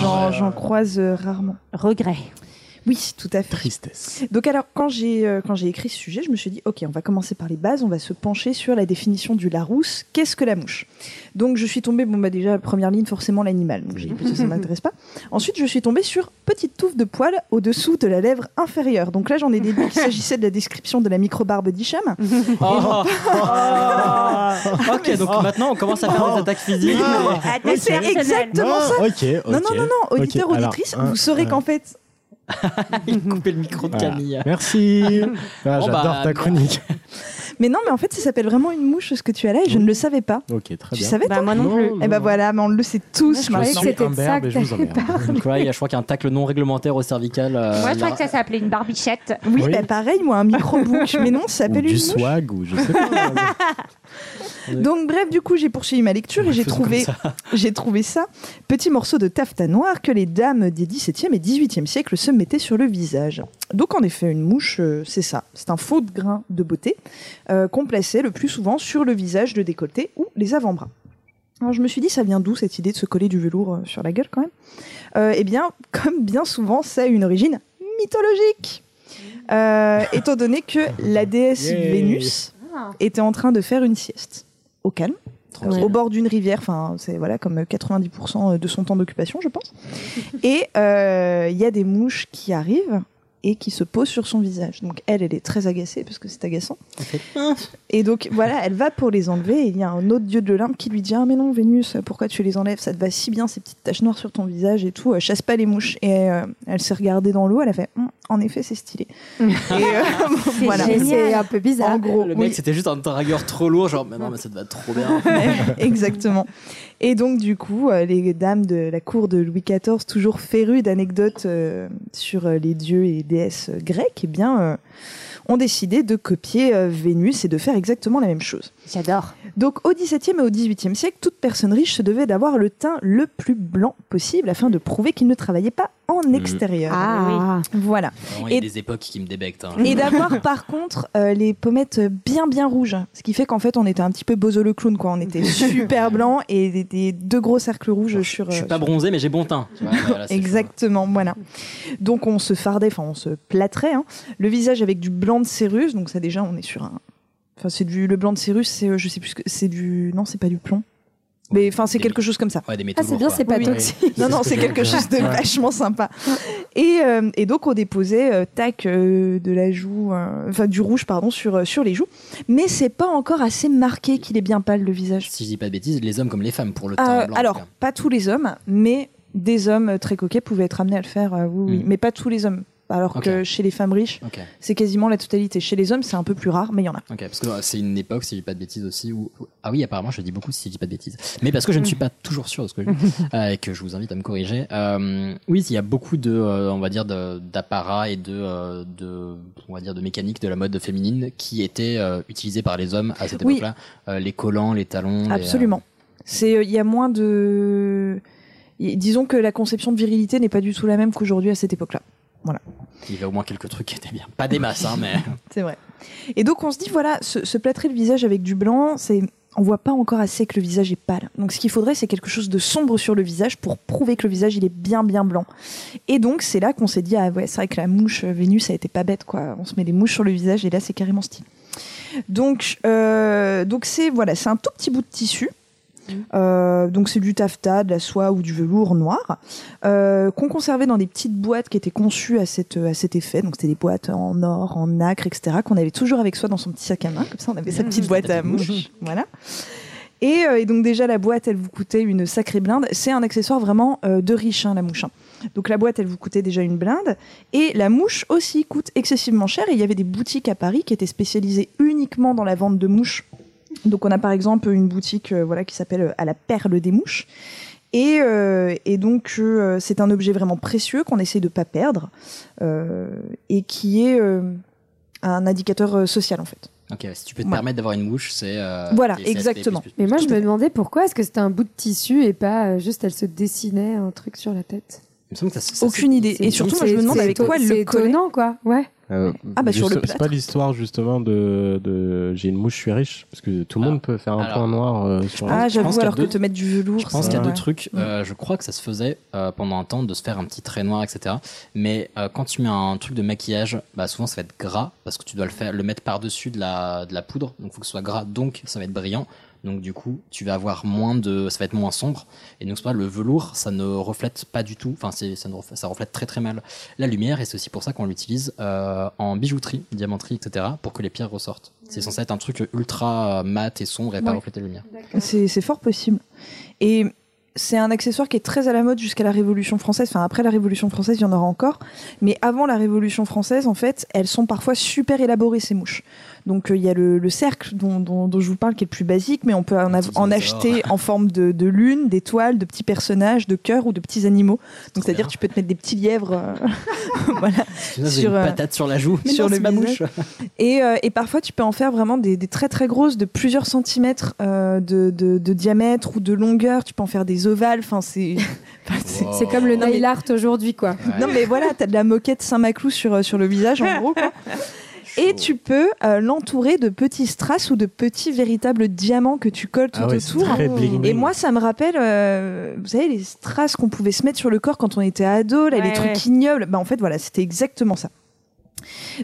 I: J'en j'en croise euh, rarement.
H: Regret.
I: Oui, tout à fait.
C: Tristesse.
I: Donc alors, quand j'ai euh, quand j'ai écrit ce sujet, je me suis dit, ok, on va commencer par les bases, on va se pencher sur la définition du Larousse. Qu'est-ce que la mouche? Donc je suis tombée, bon bah déjà, la première ligne, forcément l'animal. Donc j'ai dit, ça, ça m'intéresse pas. Ensuite, je suis tombée sur petite touffe de poils au-dessous de la lèvre inférieure. Donc là, j'en ai déduit qu'il s'agissait de la description de la microbarbe d'Hicham.
G: Oh. ok, donc maintenant on commence à faire des attaques physiques.
I: Ah, mais c'est exactement ça.
C: Ok, ok.
I: Non, non, non, non, auditeur,
C: alors,
I: auditrice,
C: un-
I: vous saurez
C: un-
I: qu'en fait,
G: Il coupait le micro de
C: Voilà.
G: Camille.
C: Merci. Ah,
G: Bon,
C: J'adore
G: bah,
C: ta chronique.
I: Mais non, mais en fait, ça s'appelle vraiment une mouche, ce que tu as là, et je ne le savais pas.
C: Ok, très
I: Tu
C: bien.
I: savais
H: Bah, moi non plus.
I: Eh ben voilà, mais on le sait tous
F: je croyais que c'était de ça
C: imberbe
F: que
C: et je vous.
G: Donc ouais, il y a- je crois qu'il y a un tacle non réglementaire au cervical. euh,
H: Moi, je crois que ça s'appelait une barbichette.
I: Oui,
C: Oui.
I: bah pareil, moi, un micro-book. mais non, ça s'appelle
C: du
I: une mouche.
C: swag, ou je sais pas.
I: Donc bref, du coup, j'ai poursuivi ma lecture et j'ai trouvé, j'ai trouvé ça, petit morceau de taffetas noir que les dames des 17e et 18e siècles se mettaient sur le visage. Donc en effet, une mouche, euh, c'est ça, c'est un faux de grain de beauté euh, qu'on plaçait le plus souvent sur le visage, le décolleté ou les avant-bras. Alors je me suis dit, ça vient d'où cette idée de se coller du velours euh, sur la gueule quand même? Euh, Eh bien, comme bien souvent, ça a une origine mythologique. Euh, étant donné que la déesse. Vénus était en train de faire une sieste au calme, au bord d'une rivière. Enfin, c'est voilà comme 90% de son temps d'occupation, je pense. Et euh, il y a des mouches qui arrivent et qui se posent sur son visage. Donc elle, elle est très agacée parce que c'est agaçant. Et donc voilà, elle va pour les enlever et il y a un autre dieu de l'Olympe qui lui dit ah mais non Vénus, pourquoi tu les enlèves? Ça te va si bien ces petites taches noires sur ton visage et tout. euh, chasse pas les mouches. Et euh, elle s'est regardée dans l'eau, elle a fait Hum, en effet c'est stylé. et euh, voilà.
F: C'est un peu bizarre.
I: En gros,
G: Le
I: oui.
G: mec, c'était juste un dragueur trop lourd, genre, mais non, mais ça te va trop bien.
I: Exactement. Et donc, du coup, euh, les dames de la cour de Louis XIV, toujours férues d'anecdotes euh, sur euh, les dieux et déesses grecs, eh bien, ont décidé de copier euh, Vénus et de faire exactement la même chose.
H: J'adore.
I: Donc, au XVIIe et au XVIIIe siècle, toute personne riche se devait d'avoir le teint le plus blanc possible afin de prouver qu'il ne travaillait pas en extérieur.
F: Ah,
I: Voilà.
G: Vraiment, il y a
I: Et-
G: des époques qui me débectent. hein.
I: Et d'avoir par contre euh, les pommettes bien bien rouges, ce qui fait qu'en fait on était un petit peu Bozo le clown quoi, on était super blanc et des, des deux gros cercles rouges sur.
G: Je suis
I: euh,
G: pas bronzé, mais j'ai bon teint. Tu vois, voilà, c'est
I: Exactement, voilà. Donc on se fardait, enfin on se plâtrait, hein, le visage avec du blanc de Cérus, donc ça déjà on est sur un. Enfin c'est du le blanc de Cérus, c'est euh, je sais plus ce que c'est du non c'est pas du plomb. Mais enfin c'est quelque chose comme ça.
G: Ouais, des métaux
F: Ah, c'est bien, c'est pas
I: Oui.
F: toxique.
I: Non, non,
C: ce
I: c'est
C: que
I: quelque chose de vachement sympa. Et, euh, et donc, on déposait, euh, tac, euh, de la joue, euh, enfin, du rouge, pardon, sur, euh, sur les joues. Mais c'est pas encore assez marqué qu'il est bien pâle, le visage.
G: Si je dis pas de bêtises, les hommes comme les femmes pour le teint blanc.
I: alors, pas tous les hommes, mais des hommes très coquets pouvaient être amenés à le faire, euh, oui, oui.
G: Mm.
I: Mais pas tous les hommes. Alors que chez les femmes riches, c'est quasiment la totalité. Chez les hommes, c'est un peu plus rare, mais il y en a.
G: ok, parce que euh, c'est une époque, si je dis pas de bêtises aussi, où ah oui, apparemment, je dis beaucoup si je dis pas de bêtises, mais parce que je ne suis pas toujours sûr de ce que je dis euh, et que je vous invite à me corriger. Euh, oui, il y a beaucoup de, euh, on va dire, d'apparats et de, de, on va dire, de mécanique de la mode féminine qui étaient utilisés par les hommes à cette époque-là, les collants, les talons. les,
I: Absolument. C'est, il y a moins de. Disons que la conception de virilité n'est pas du tout la même qu'aujourd'hui à cette époque-là. Voilà.
G: il y avait au moins quelques trucs qui étaient bien, pas des masses, hein, mais.
I: C'est vrai. Et donc on se dit voilà, se, se plâtrer le visage avec du blanc, c'est on voit pas encore assez que le visage est pâle. Donc ce qu'il faudrait c'est quelque chose de sombre sur le visage pour prouver que le visage il est bien bien blanc. Et donc c'est là qu'on s'est dit ah ouais, c'est vrai que la mouche euh, Vénus a été pas bête quoi. On se met des mouches sur le visage et là c'est carrément stylé. Donc euh, donc c'est voilà, c'est un tout petit bout de tissu. Euh, donc c'est du taffetas, de la soie ou du velours noir euh, qu'on conservait dans des petites boîtes qui étaient conçues à, cette, à cet effet. Donc c'était des boîtes en or, en nacre, etc. qu'on avait toujours avec soi dans son petit sac à main. Comme ça, on avait sa petite boîte à mouche. Voilà. Et, euh, et donc déjà la boîte, elle vous coûtait une sacrée blinde. C'est un accessoire vraiment euh, de riche, hein, la mouche. hein. Donc la boîte, elle vous coûtait déjà une blinde. Et la mouche aussi coûte excessivement cher. Et il y avait des boutiques à Paris qui étaient spécialisées uniquement dans la vente de mouches. Donc on a par exemple une boutique euh, voilà qui s'appelle euh, à la perle des mouches. Et, euh, et donc euh, c'est un objet vraiment précieux qu'on essaie de pas perdre euh, et qui est euh, un indicateur social en fait.
G: Ok, si tu peux te
F: Ouais.
G: permettre d'avoir une mouche, c'est. euh,
I: Voilà, exactement.
F: Mais moi, je me demandais pourquoi est-ce que c'était un bout de tissu et pas euh, juste elle se dessinait un truc sur la tête?
G: Il me semble que ça- ça-
I: Aucune idée. Et surtout, moi, je me demande avec quoi elle le
F: étonnant, quoi. Ouais.
C: Euh,
I: Ah, bah, sur le
C: C'est pas l'histoire justement de, de j'ai une mouche, je suis riche, parce que tout le monde peut faire un
G: alors-
C: point noir euh, sur.
I: Ah,
G: Je pense
I: j'avoue,
G: qu'il y a
I: alors que
G: deux-
I: te mettre du velours.
G: Je pense
I: c'est-
G: qu'il y a deux
I: ouais.
G: trucs. Euh, je crois que ça se faisait euh, pendant un temps de se faire un petit trait noir, etc. Mais euh, quand tu mets un truc de maquillage, bah, souvent ça va être gras parce que tu dois le faire, le mettre par dessus de la de la poudre. Donc il faut que ce soit gras, donc ça va être brillant. Donc du coup, tu vas avoir moins de, ça va être moins sombre. Et donc c'est pas le velours, ça ne reflète pas du tout. Enfin, c'est ça, ne reflète, ça reflète très très mal la lumière. Et c'est aussi pour ça qu'on l'utilise euh, en bijouterie, diamanterie, etc. Pour que les pierres ressortent. C'est censé être un truc ultra euh, mat et sombre et pas refléter la lumière.
I: C'est c'est fort possible. Et c'est un accessoire qui est très à la mode jusqu'à la Révolution française. Enfin, après la Révolution française, il y en aura encore. Mais avant la Révolution française, en fait, elles sont parfois super élaborées, ces mouches. Donc, euh, il y a le, le cercle dont, dont- dont je vous parle qui est le plus basique, mais on peut en, acheter en forme de, de lune, d'étoiles, de petits personnages, de cœurs ou de petits animaux. Donc, c'est-à-dire, tu peux te mettre des petits lièvres. euh, voilà.
G: J'ai une
I: euh,
G: patate sur la joue. Mais
I: sur
G: non,
I: le. Et, euh, et parfois, tu peux en faire vraiment des, des très très grosses, de plusieurs centimètres euh, de, de, de diamètre ou de longueur. Tu peux en faire des ovales. Enfin, c'est. c'est-
F: comme le nail art aujourd'hui, quoi.
I: Non, mais voilà, t'as de la moquette Saint-Maclou sur, sur le visage, en gros. quoi. Et tu peux euh, l'entourer de petits strass ou de petits véritables diamants que tu colles tout
C: Ah ouais,
I: autour.
C: très bling bling.
I: Et moi, ça me rappelle, euh, vous savez, les strass qu'on pouvait se mettre sur le corps quand on était ado, là,
H: Ouais,
I: les trucs
H: ouais.
I: ignobles. Bah, en fait, voilà, c'était exactement ça.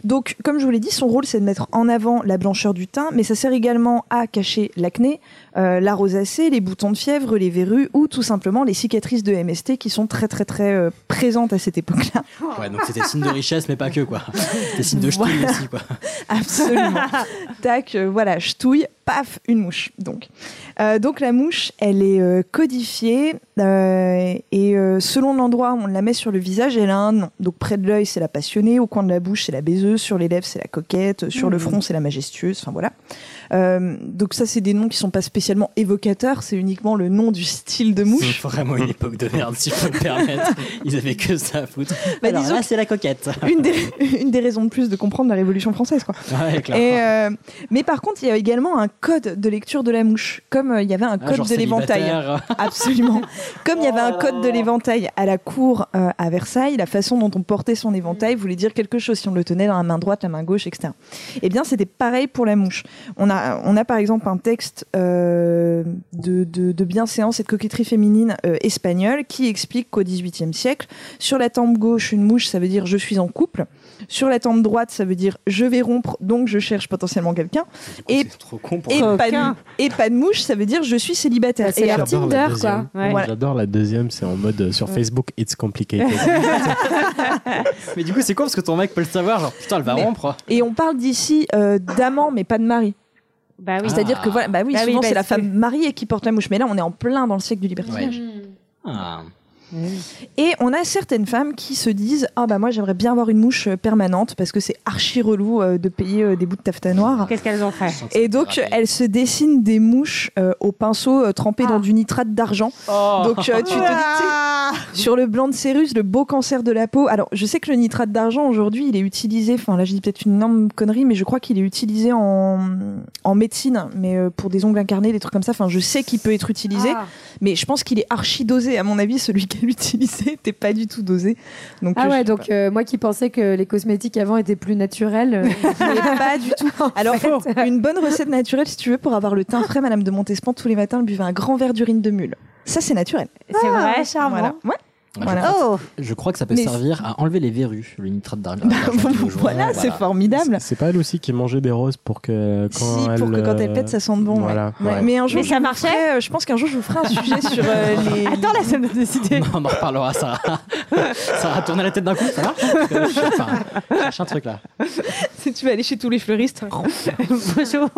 I: Donc, comme je vous l'ai dit, son rôle, c'est de mettre en avant la blancheur du teint, mais ça sert également à cacher l'acné, euh, la rosacée, les boutons de fièvre, les verrues ou tout simplement les cicatrices de MST qui sont très très très euh, présentes à cette époque-là.
G: Ouais, donc c'était signe de richesse, mais pas que, quoi. C'était signe de ch'touille aussi, quoi.
I: Absolument. Tac, euh, voilà, ch'touille, paf, une mouche. Donc, donc la mouche, elle est codifiée et selon l'endroit où on la met sur le visage, elle a un nom. Donc près de l'œil, c'est la passionnée, au coin de la bouche, c'est la baiseuse, sur les lèvres, c'est la coquette, sur le
H: Mhm.
I: front, c'est la majestueuse. Enfin voilà. Euh, donc ça, c'est des noms qui sont pas spécialement évocateurs, c'est uniquement le nom du style de mouche.
G: C'est vraiment une époque de merde, si je peux me permettre. Ils avaient que ça à foutre.
I: Bah,
G: Alors
I: disons
G: là, c'est la coquette.
I: une des, une des raisons de plus de comprendre la Révolution française. Quoi.
G: Ouais, clairement.
I: Et, euh, mais par contre, il y a également un code de lecture de la mouche, comme euh, il y avait un
G: Ah,
I: code de l'éventail. Absolument. Comme il y avait un code de l'éventail à la cour euh, à Versailles, la façon dont on portait son éventail voulait dire quelque chose si on le tenait dans la main droite, la main gauche, etc. Eh bien, c'était pareil pour la mouche. On a, on a par exemple un texte euh, de, de, de bienséance et de coquetterie féminine euh, espagnole qui explique qu'au XVIIIe siècle, sur la tempe gauche, une mouche, ça veut dire je suis en couple. Sur la tempe droite, ça veut dire je vais rompre, donc je cherche potentiellement quelqu'un. Et,
G: Trop con pour
I: et,
G: ça.
I: pas de, et pas de mouche, ça veut dire je suis célibataire.
F: Bah, c'est
I: Et
F: la Tinder, quoi.
H: Ouais.
I: Voilà.
C: J'adore la deuxième, c'est en mode euh, sur Facebook, it's complicated.
G: Mais du coup, c'est con parce que ton mec peut le savoir. Genre, putain, elle va
I: Mais-
G: rompre.
I: Et on parle d'ici euh, d'amant, mais pas de mari.
H: Bah oui.
I: C'est-à-dire que voilà, bah oui,
H: Bah oui,
I: souvent c'est la femme mariée qui porte la mouche, mais là on est en plein dans le siècle du libertinage.
G: Ah.
I: Et on a certaines femmes qui se disent ah bah moi j'aimerais bien avoir une mouche euh, permanente parce que c'est archi relou euh, de payer euh, des bouts de taffetas noir.
H: Qu'est-ce qu'elles ont fait?
I: Et donc elles se dessinent des mouches euh, au pinceau euh, trempées dans du nitrate d'argent.
G: Oh.
I: Donc euh, tu te dis tu sais, sur le blanc de Cérus, le beau cancer de la peau. Alors je sais que le nitrate d'argent aujourd'hui il est utilisé, enfin là je dis peut-être une énorme connerie, mais je crois qu'il est utilisé en, en médecine, mais euh, pour des ongles incarnés, des trucs comme ça. Enfin je sais qu'il peut être utilisé,
F: Ah.
I: mais je pense qu'il est archi dosé. À mon avis celui qu'elle utilisait n'était pas du tout dosé. Donc
F: Ah ouais, donc euh, moi qui pensais que les cosmétiques avant étaient plus naturels. euh,
I: pas du tout. Alors, une bonne recette naturelle, si tu veux, pour avoir le teint frais, Madame de Montespan, tous les matins, elle buvait un grand verre d'urine de mule. Ça, c'est naturel.
H: C'est vrai, charmant.
I: Voilà. Ouais.
G: Je,
I: Voilà.
G: crois
H: Oh
G: que, je crois que ça peut
I: Mais-
G: servir à enlever les verrues, le nitrate d'argent.
I: Bah, voilà, c'est formidable.
C: C'est pas elle aussi qui mangeait des roses pour que quand
I: Si,
C: elle
I: pour que quand elle
C: euh,
I: pète, ça sente bon. ouais.
C: Voilà.
I: Ouais.
C: ouais.
I: Mais un jour,
H: Mais ça marchait
I: ferai, euh, Je pense qu'un jour, je vous ferai un sujet sur euh, les.
H: Attends, la semaine de décider.
G: On en reparlera, ça. ça va tourner la tête d'un coup, ça cherche un- je cherche un truc là.
I: si tu vas aller chez tous les fleuristes.
H: Bonjour.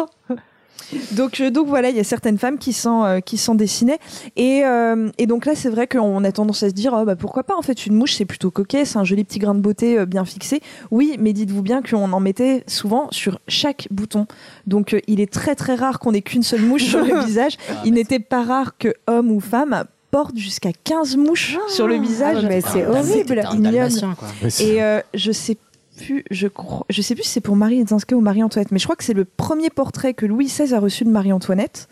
I: Donc, euh, donc voilà, il y a certaines femmes qui s'en euh, qui s'en dessinaient. Et, euh, et donc là, c'est vrai qu'on a tendance à se dire, oh, bah, pourquoi pas? En fait, une mouche, c'est plutôt coquet, c'est un joli petit grain de beauté euh, bien fixé. Oui, mais dites-vous bien qu'on en mettait souvent sur chaque bouton. Donc, euh, il est très très rare qu'on ait qu'une seule mouche sur le visage. Il n'était pas rare que homme ou femme porte jusqu'à 15 mouches sur le visage.
F: mais c'est
G: Ah,
F: horrible.
G: quoi.
I: Et euh, je sais je sais plus si c'est pour Marie Edzinska ou Marie-Antoinette, mais je crois que c'est le premier portrait que Louis XVI a reçu de Marie-Antoinette.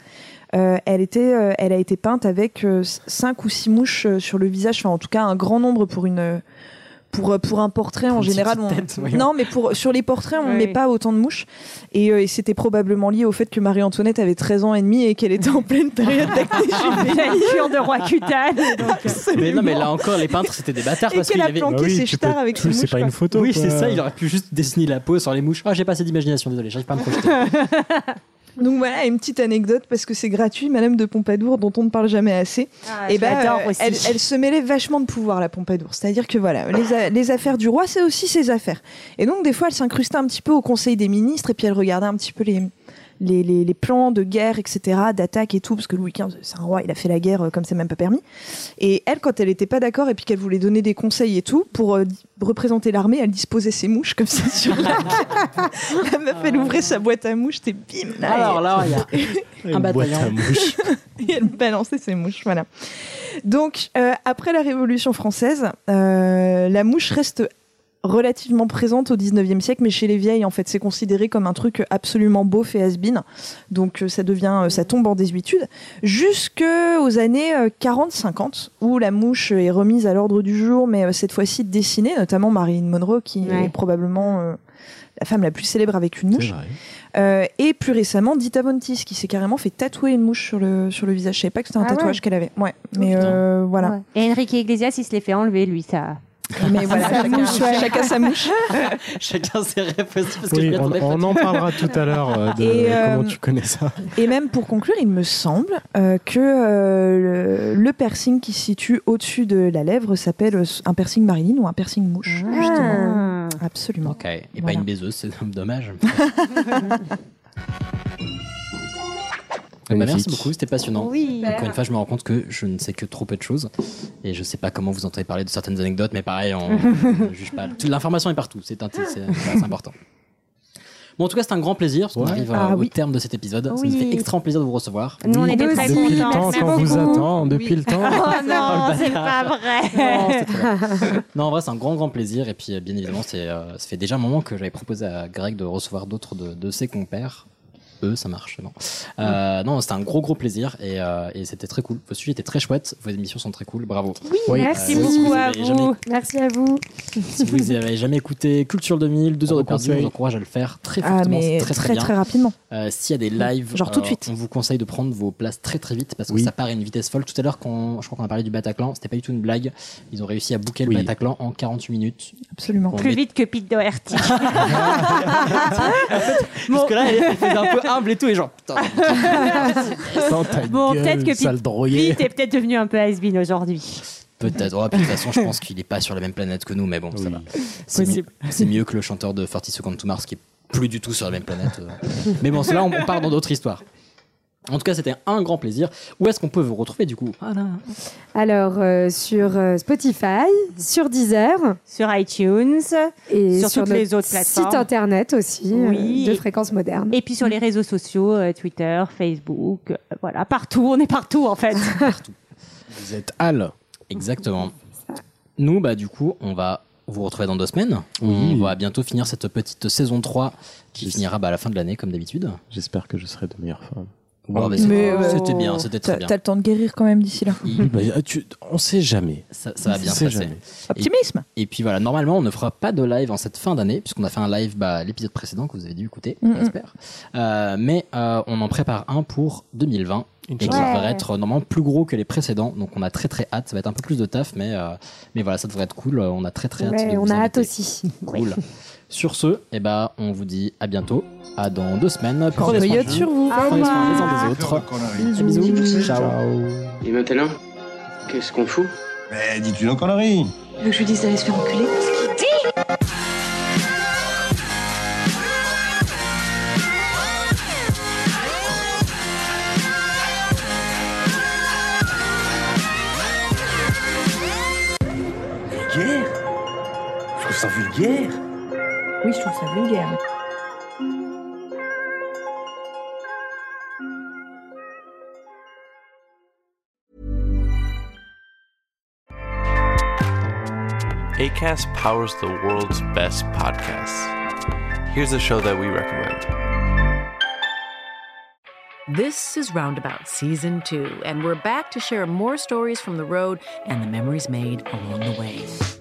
I: Euh, elle, était, euh, elle a été peinte avec euh, cinq ou six mouches euh, sur le visage, enfin en tout cas un grand nombre pour une pour, euh, pour un portrait en général. on-
G: tête,
I: non, mais pour sur les portraits on ne
H: Oui.
I: met pas autant de mouches et, euh, et c'était probablement lié au fait que Marie-Antoinette avait 13 ans et demi et qu'elle était en pleine période d'acné
H: cure de roi cutane. donc,
G: Mais non, mais là encore, les peintres c'était des bâtards
I: Et
G: parce
I: qu'elle
G: qu'il
I: a
G: avait.
I: planqué
C: Bah oui,
I: ses stars avec ses
C: c'est
I: mouches.
C: pas
I: quoi.
C: une photo.
G: Oui, c'est ça, il aurait pu juste dessiner la peau sur les mouches. Ah, j'ai pas assez d'imagination, désolé, j'arrive pas à me projeter.
I: Donc voilà, une petite anecdote parce que c'est gratuit, Madame de Pompadour, dont on ne parle jamais assez.
H: Ah,
I: et
H: je
I: ben, euh, elle, elle se mêlait vachement de pouvoir, la Pompadour. C'est-à-dire que voilà, les, a- les affaires du roi, c'est aussi ses affaires. Et donc, des fois, elle s'incrustait un petit peu au Conseil des ministres et puis elle regardait un petit peu les, les, les- les plans de guerre, etc., d'attaque et tout, parce que Louis XV, c'est un roi, il a fait la guerre euh, comme c'est même pas permis. Et elle, quand elle était pas d'accord et puis qu'elle voulait donner des conseils et tout, pour euh, représenter l'armée, elle disposait ses mouches comme ça sur la La meuf, elle ouvrait sa boîte à mouches, t'es bim là,
G: Alors
I: et-
G: là, il y a un
C: boîte
G: bataillon.
C: à mouches.
I: et elle balançait ses mouches, voilà. Donc, euh, après la Révolution française, euh, la mouche reste relativement présente au 19e siècle, mais chez les vieilles, en fait, c'est considéré comme un truc absolument beauf et has-been. Donc, euh, ça devient, euh, ça tombe en désuétude. Jusqu'aux années euh, 40-50, où la mouche est remise à l'ordre du jour, mais euh, cette fois-ci dessinée, notamment Marilyn Monroe, qui
H: Ouais.
I: est probablement euh, la femme la plus célèbre avec une mouche. Euh, et plus récemment, Dita Bontis, qui s'est carrément fait tatouer une mouche sur le, sur le visage. Je savais pas que c'était un
H: Ah ouais.
I: tatouage qu'elle avait. Ouais, mais
G: putain.
I: euh, voilà.
H: Ouais. Et Enrique Iglesias, il se les fait enlever, lui, ça.
I: Mais voilà,
F: Sa
I: chacun,
F: mouche, ouais.
I: chacun sa mouche.
G: Chacun ses rêves aussi, parce que je
C: Oui, on, en parlera tout à l'heure euh, de
I: Et, euh,
C: comment tu connais ça.
I: Et même pour conclure, il me semble euh, que euh, le, le piercing qui se situe au-dessus de la lèvre s'appelle un piercing Marilyn ou un piercing mouche. Justement.
H: Ah.
I: Absolument.
G: Ok, et pas une baiseuse, c'est dommage. Bah, merci beaucoup, c'était passionnant.
H: Oui.
G: Encore une fois, je me rends compte que je ne sais que trop peu de choses et je sais pas comment vous entendez parler de certaines anecdotes, mais pareil, on ne juge pas. Toute L'information est partout, c'est important. Bon, en tout cas, c'est un grand plaisir. parce qu'on
C: Ouais.
G: arrive euh,
I: Ah
G: au
I: oui.
G: terme de cet épisode. Ça
H: Oui.
G: nous fait extrêmement plaisir de vous recevoir.
H: Nous, on
C: Oui,
H: était très
C: depuis le
H: contents.
C: temps qu'on vous attend, depuis le temps.
H: Oh non,
G: Oh, le
H: c'est pas vrai.
G: Non, en vrai, c'est un grand, grand plaisir. Et puis, euh, bien évidemment, c'est, euh, ça fait déjà un moment que j'avais proposé à Greg de recevoir d'autres de, de ses compères. Eux, ça marche, non. Euh, non, c'était un gros, gros plaisir et, euh, et c'était très cool. Vos sujets étaient très chouettes. Vos émissions sont très cool. Bravo.
C: Oui.
H: Merci
G: Euh, si
H: beaucoup
G: vous
H: à
G: jamais
H: vous.
F: Merci à vous.
G: Si vous n'avez jamais écouté Culture 2000, deux heures de
C: On
G: perdu, je vous encourage à le faire très
I: Ah,
G: fortement. très,
I: très rapidement.
G: Euh, S'il y a des lives,
I: Genre tout de suite.
G: on vous conseille de prendre vos places très très vite parce que
C: Oui.
G: ça part à une vitesse folle. Tout à l'heure, quand je crois qu'on a parlé du Bataclan, c'était pas du tout une blague. Ils ont réussi à
C: Oui.
G: le Bataclan en 48 minutes.
I: Absolument.
H: Plus vite que Pete Doherty.
G: Parce que là, elle, elle faisait un peu humble et tout, et genre, putain.
H: Bon, peut-être que Pete, est peut-être devenu un peu has-been aujourd'hui.
G: Peut-être. Oh, de toute façon, je pense qu'il est pas sur la même planète que nous, mais bon, ça
C: Oui.
G: va. C'est mi- c'est mieux que le chanteur de 30 Seconds to Mars qui est plus du tout sur la même planète. euh. Mais bon, c'est là, on, on part dans d'autres histoires. En tout cas, c'était un grand plaisir. Où est-ce qu'on peut vous retrouver du coup? Voilà.
F: Alors, euh, sur euh, Spotify, sur Deezer
H: Sur iTunes.
F: et
H: Sur
F: sur
H: toutes les autres plateformes.
F: site internet aussi
H: Oui.
F: euh, de Fréquence Moderne.
H: Et puis sur les réseaux sociaux, euh, Twitter, Facebook, euh, voilà, partout, on est partout en fait.
C: Vous êtes Al.
G: Exactement. Nous, bah, du coup, on va vous retrouver dans deux semaines.
C: Oui.
G: On va bientôt finir cette petite saison 3 qui finira bah, à la fin de l'année, comme d'habitude.
C: J'espère que je serai de meilleure forme.
G: Bon, bah,
I: Mais,
G: c'était
I: euh,
G: c'était bien, c'était très
I: T'as
G: bien.
I: t'as le temps de guérir quand même d'ici là.
G: Il-
C: Bah, tu- on sait jamais.
G: ça, ça va bien
C: On
G: se
C: sait
G: passer.
C: jamais.
I: Optimisme.
G: Et puis voilà, normalement, on ne fera pas de live en cette fin d'année, puisqu'on a fait un live bah, l'épisode précédent que vous avez dû écouter, j'espère. Euh, mais euh, on en prépare un pour 2020. Et qui devrait être normalement plus gros que les précédents, donc on a très très hâte. Ça va être un peu plus de taf, mais, euh, mais voilà, ça devrait être cool. On a très très hâte.
F: Ouais,
G: de
F: on
G: vous
F: a hâte aussi.
G: Cool. Sur ce, eh ben, on vous dit à bientôt, à dans deux semaines. Prenez soin de
I: sur vous.
G: Prenez soin les uns des autres. Bisous. Ciao.
E: Et maintenant, qu'est-ce qu'on fout?
K: Mais dis-tu nos conneries
O: Tu veux que je lui dise d'aller se faire enculer
M: ça vulgaire.
I: Oui, je trouve ça vulgaire.
P: ACAST powers the world's best podcasts. Here's a show that we recommend.
Q: This is Roundabout Season 2, and we're back to share more stories from the road and the memories made along the way.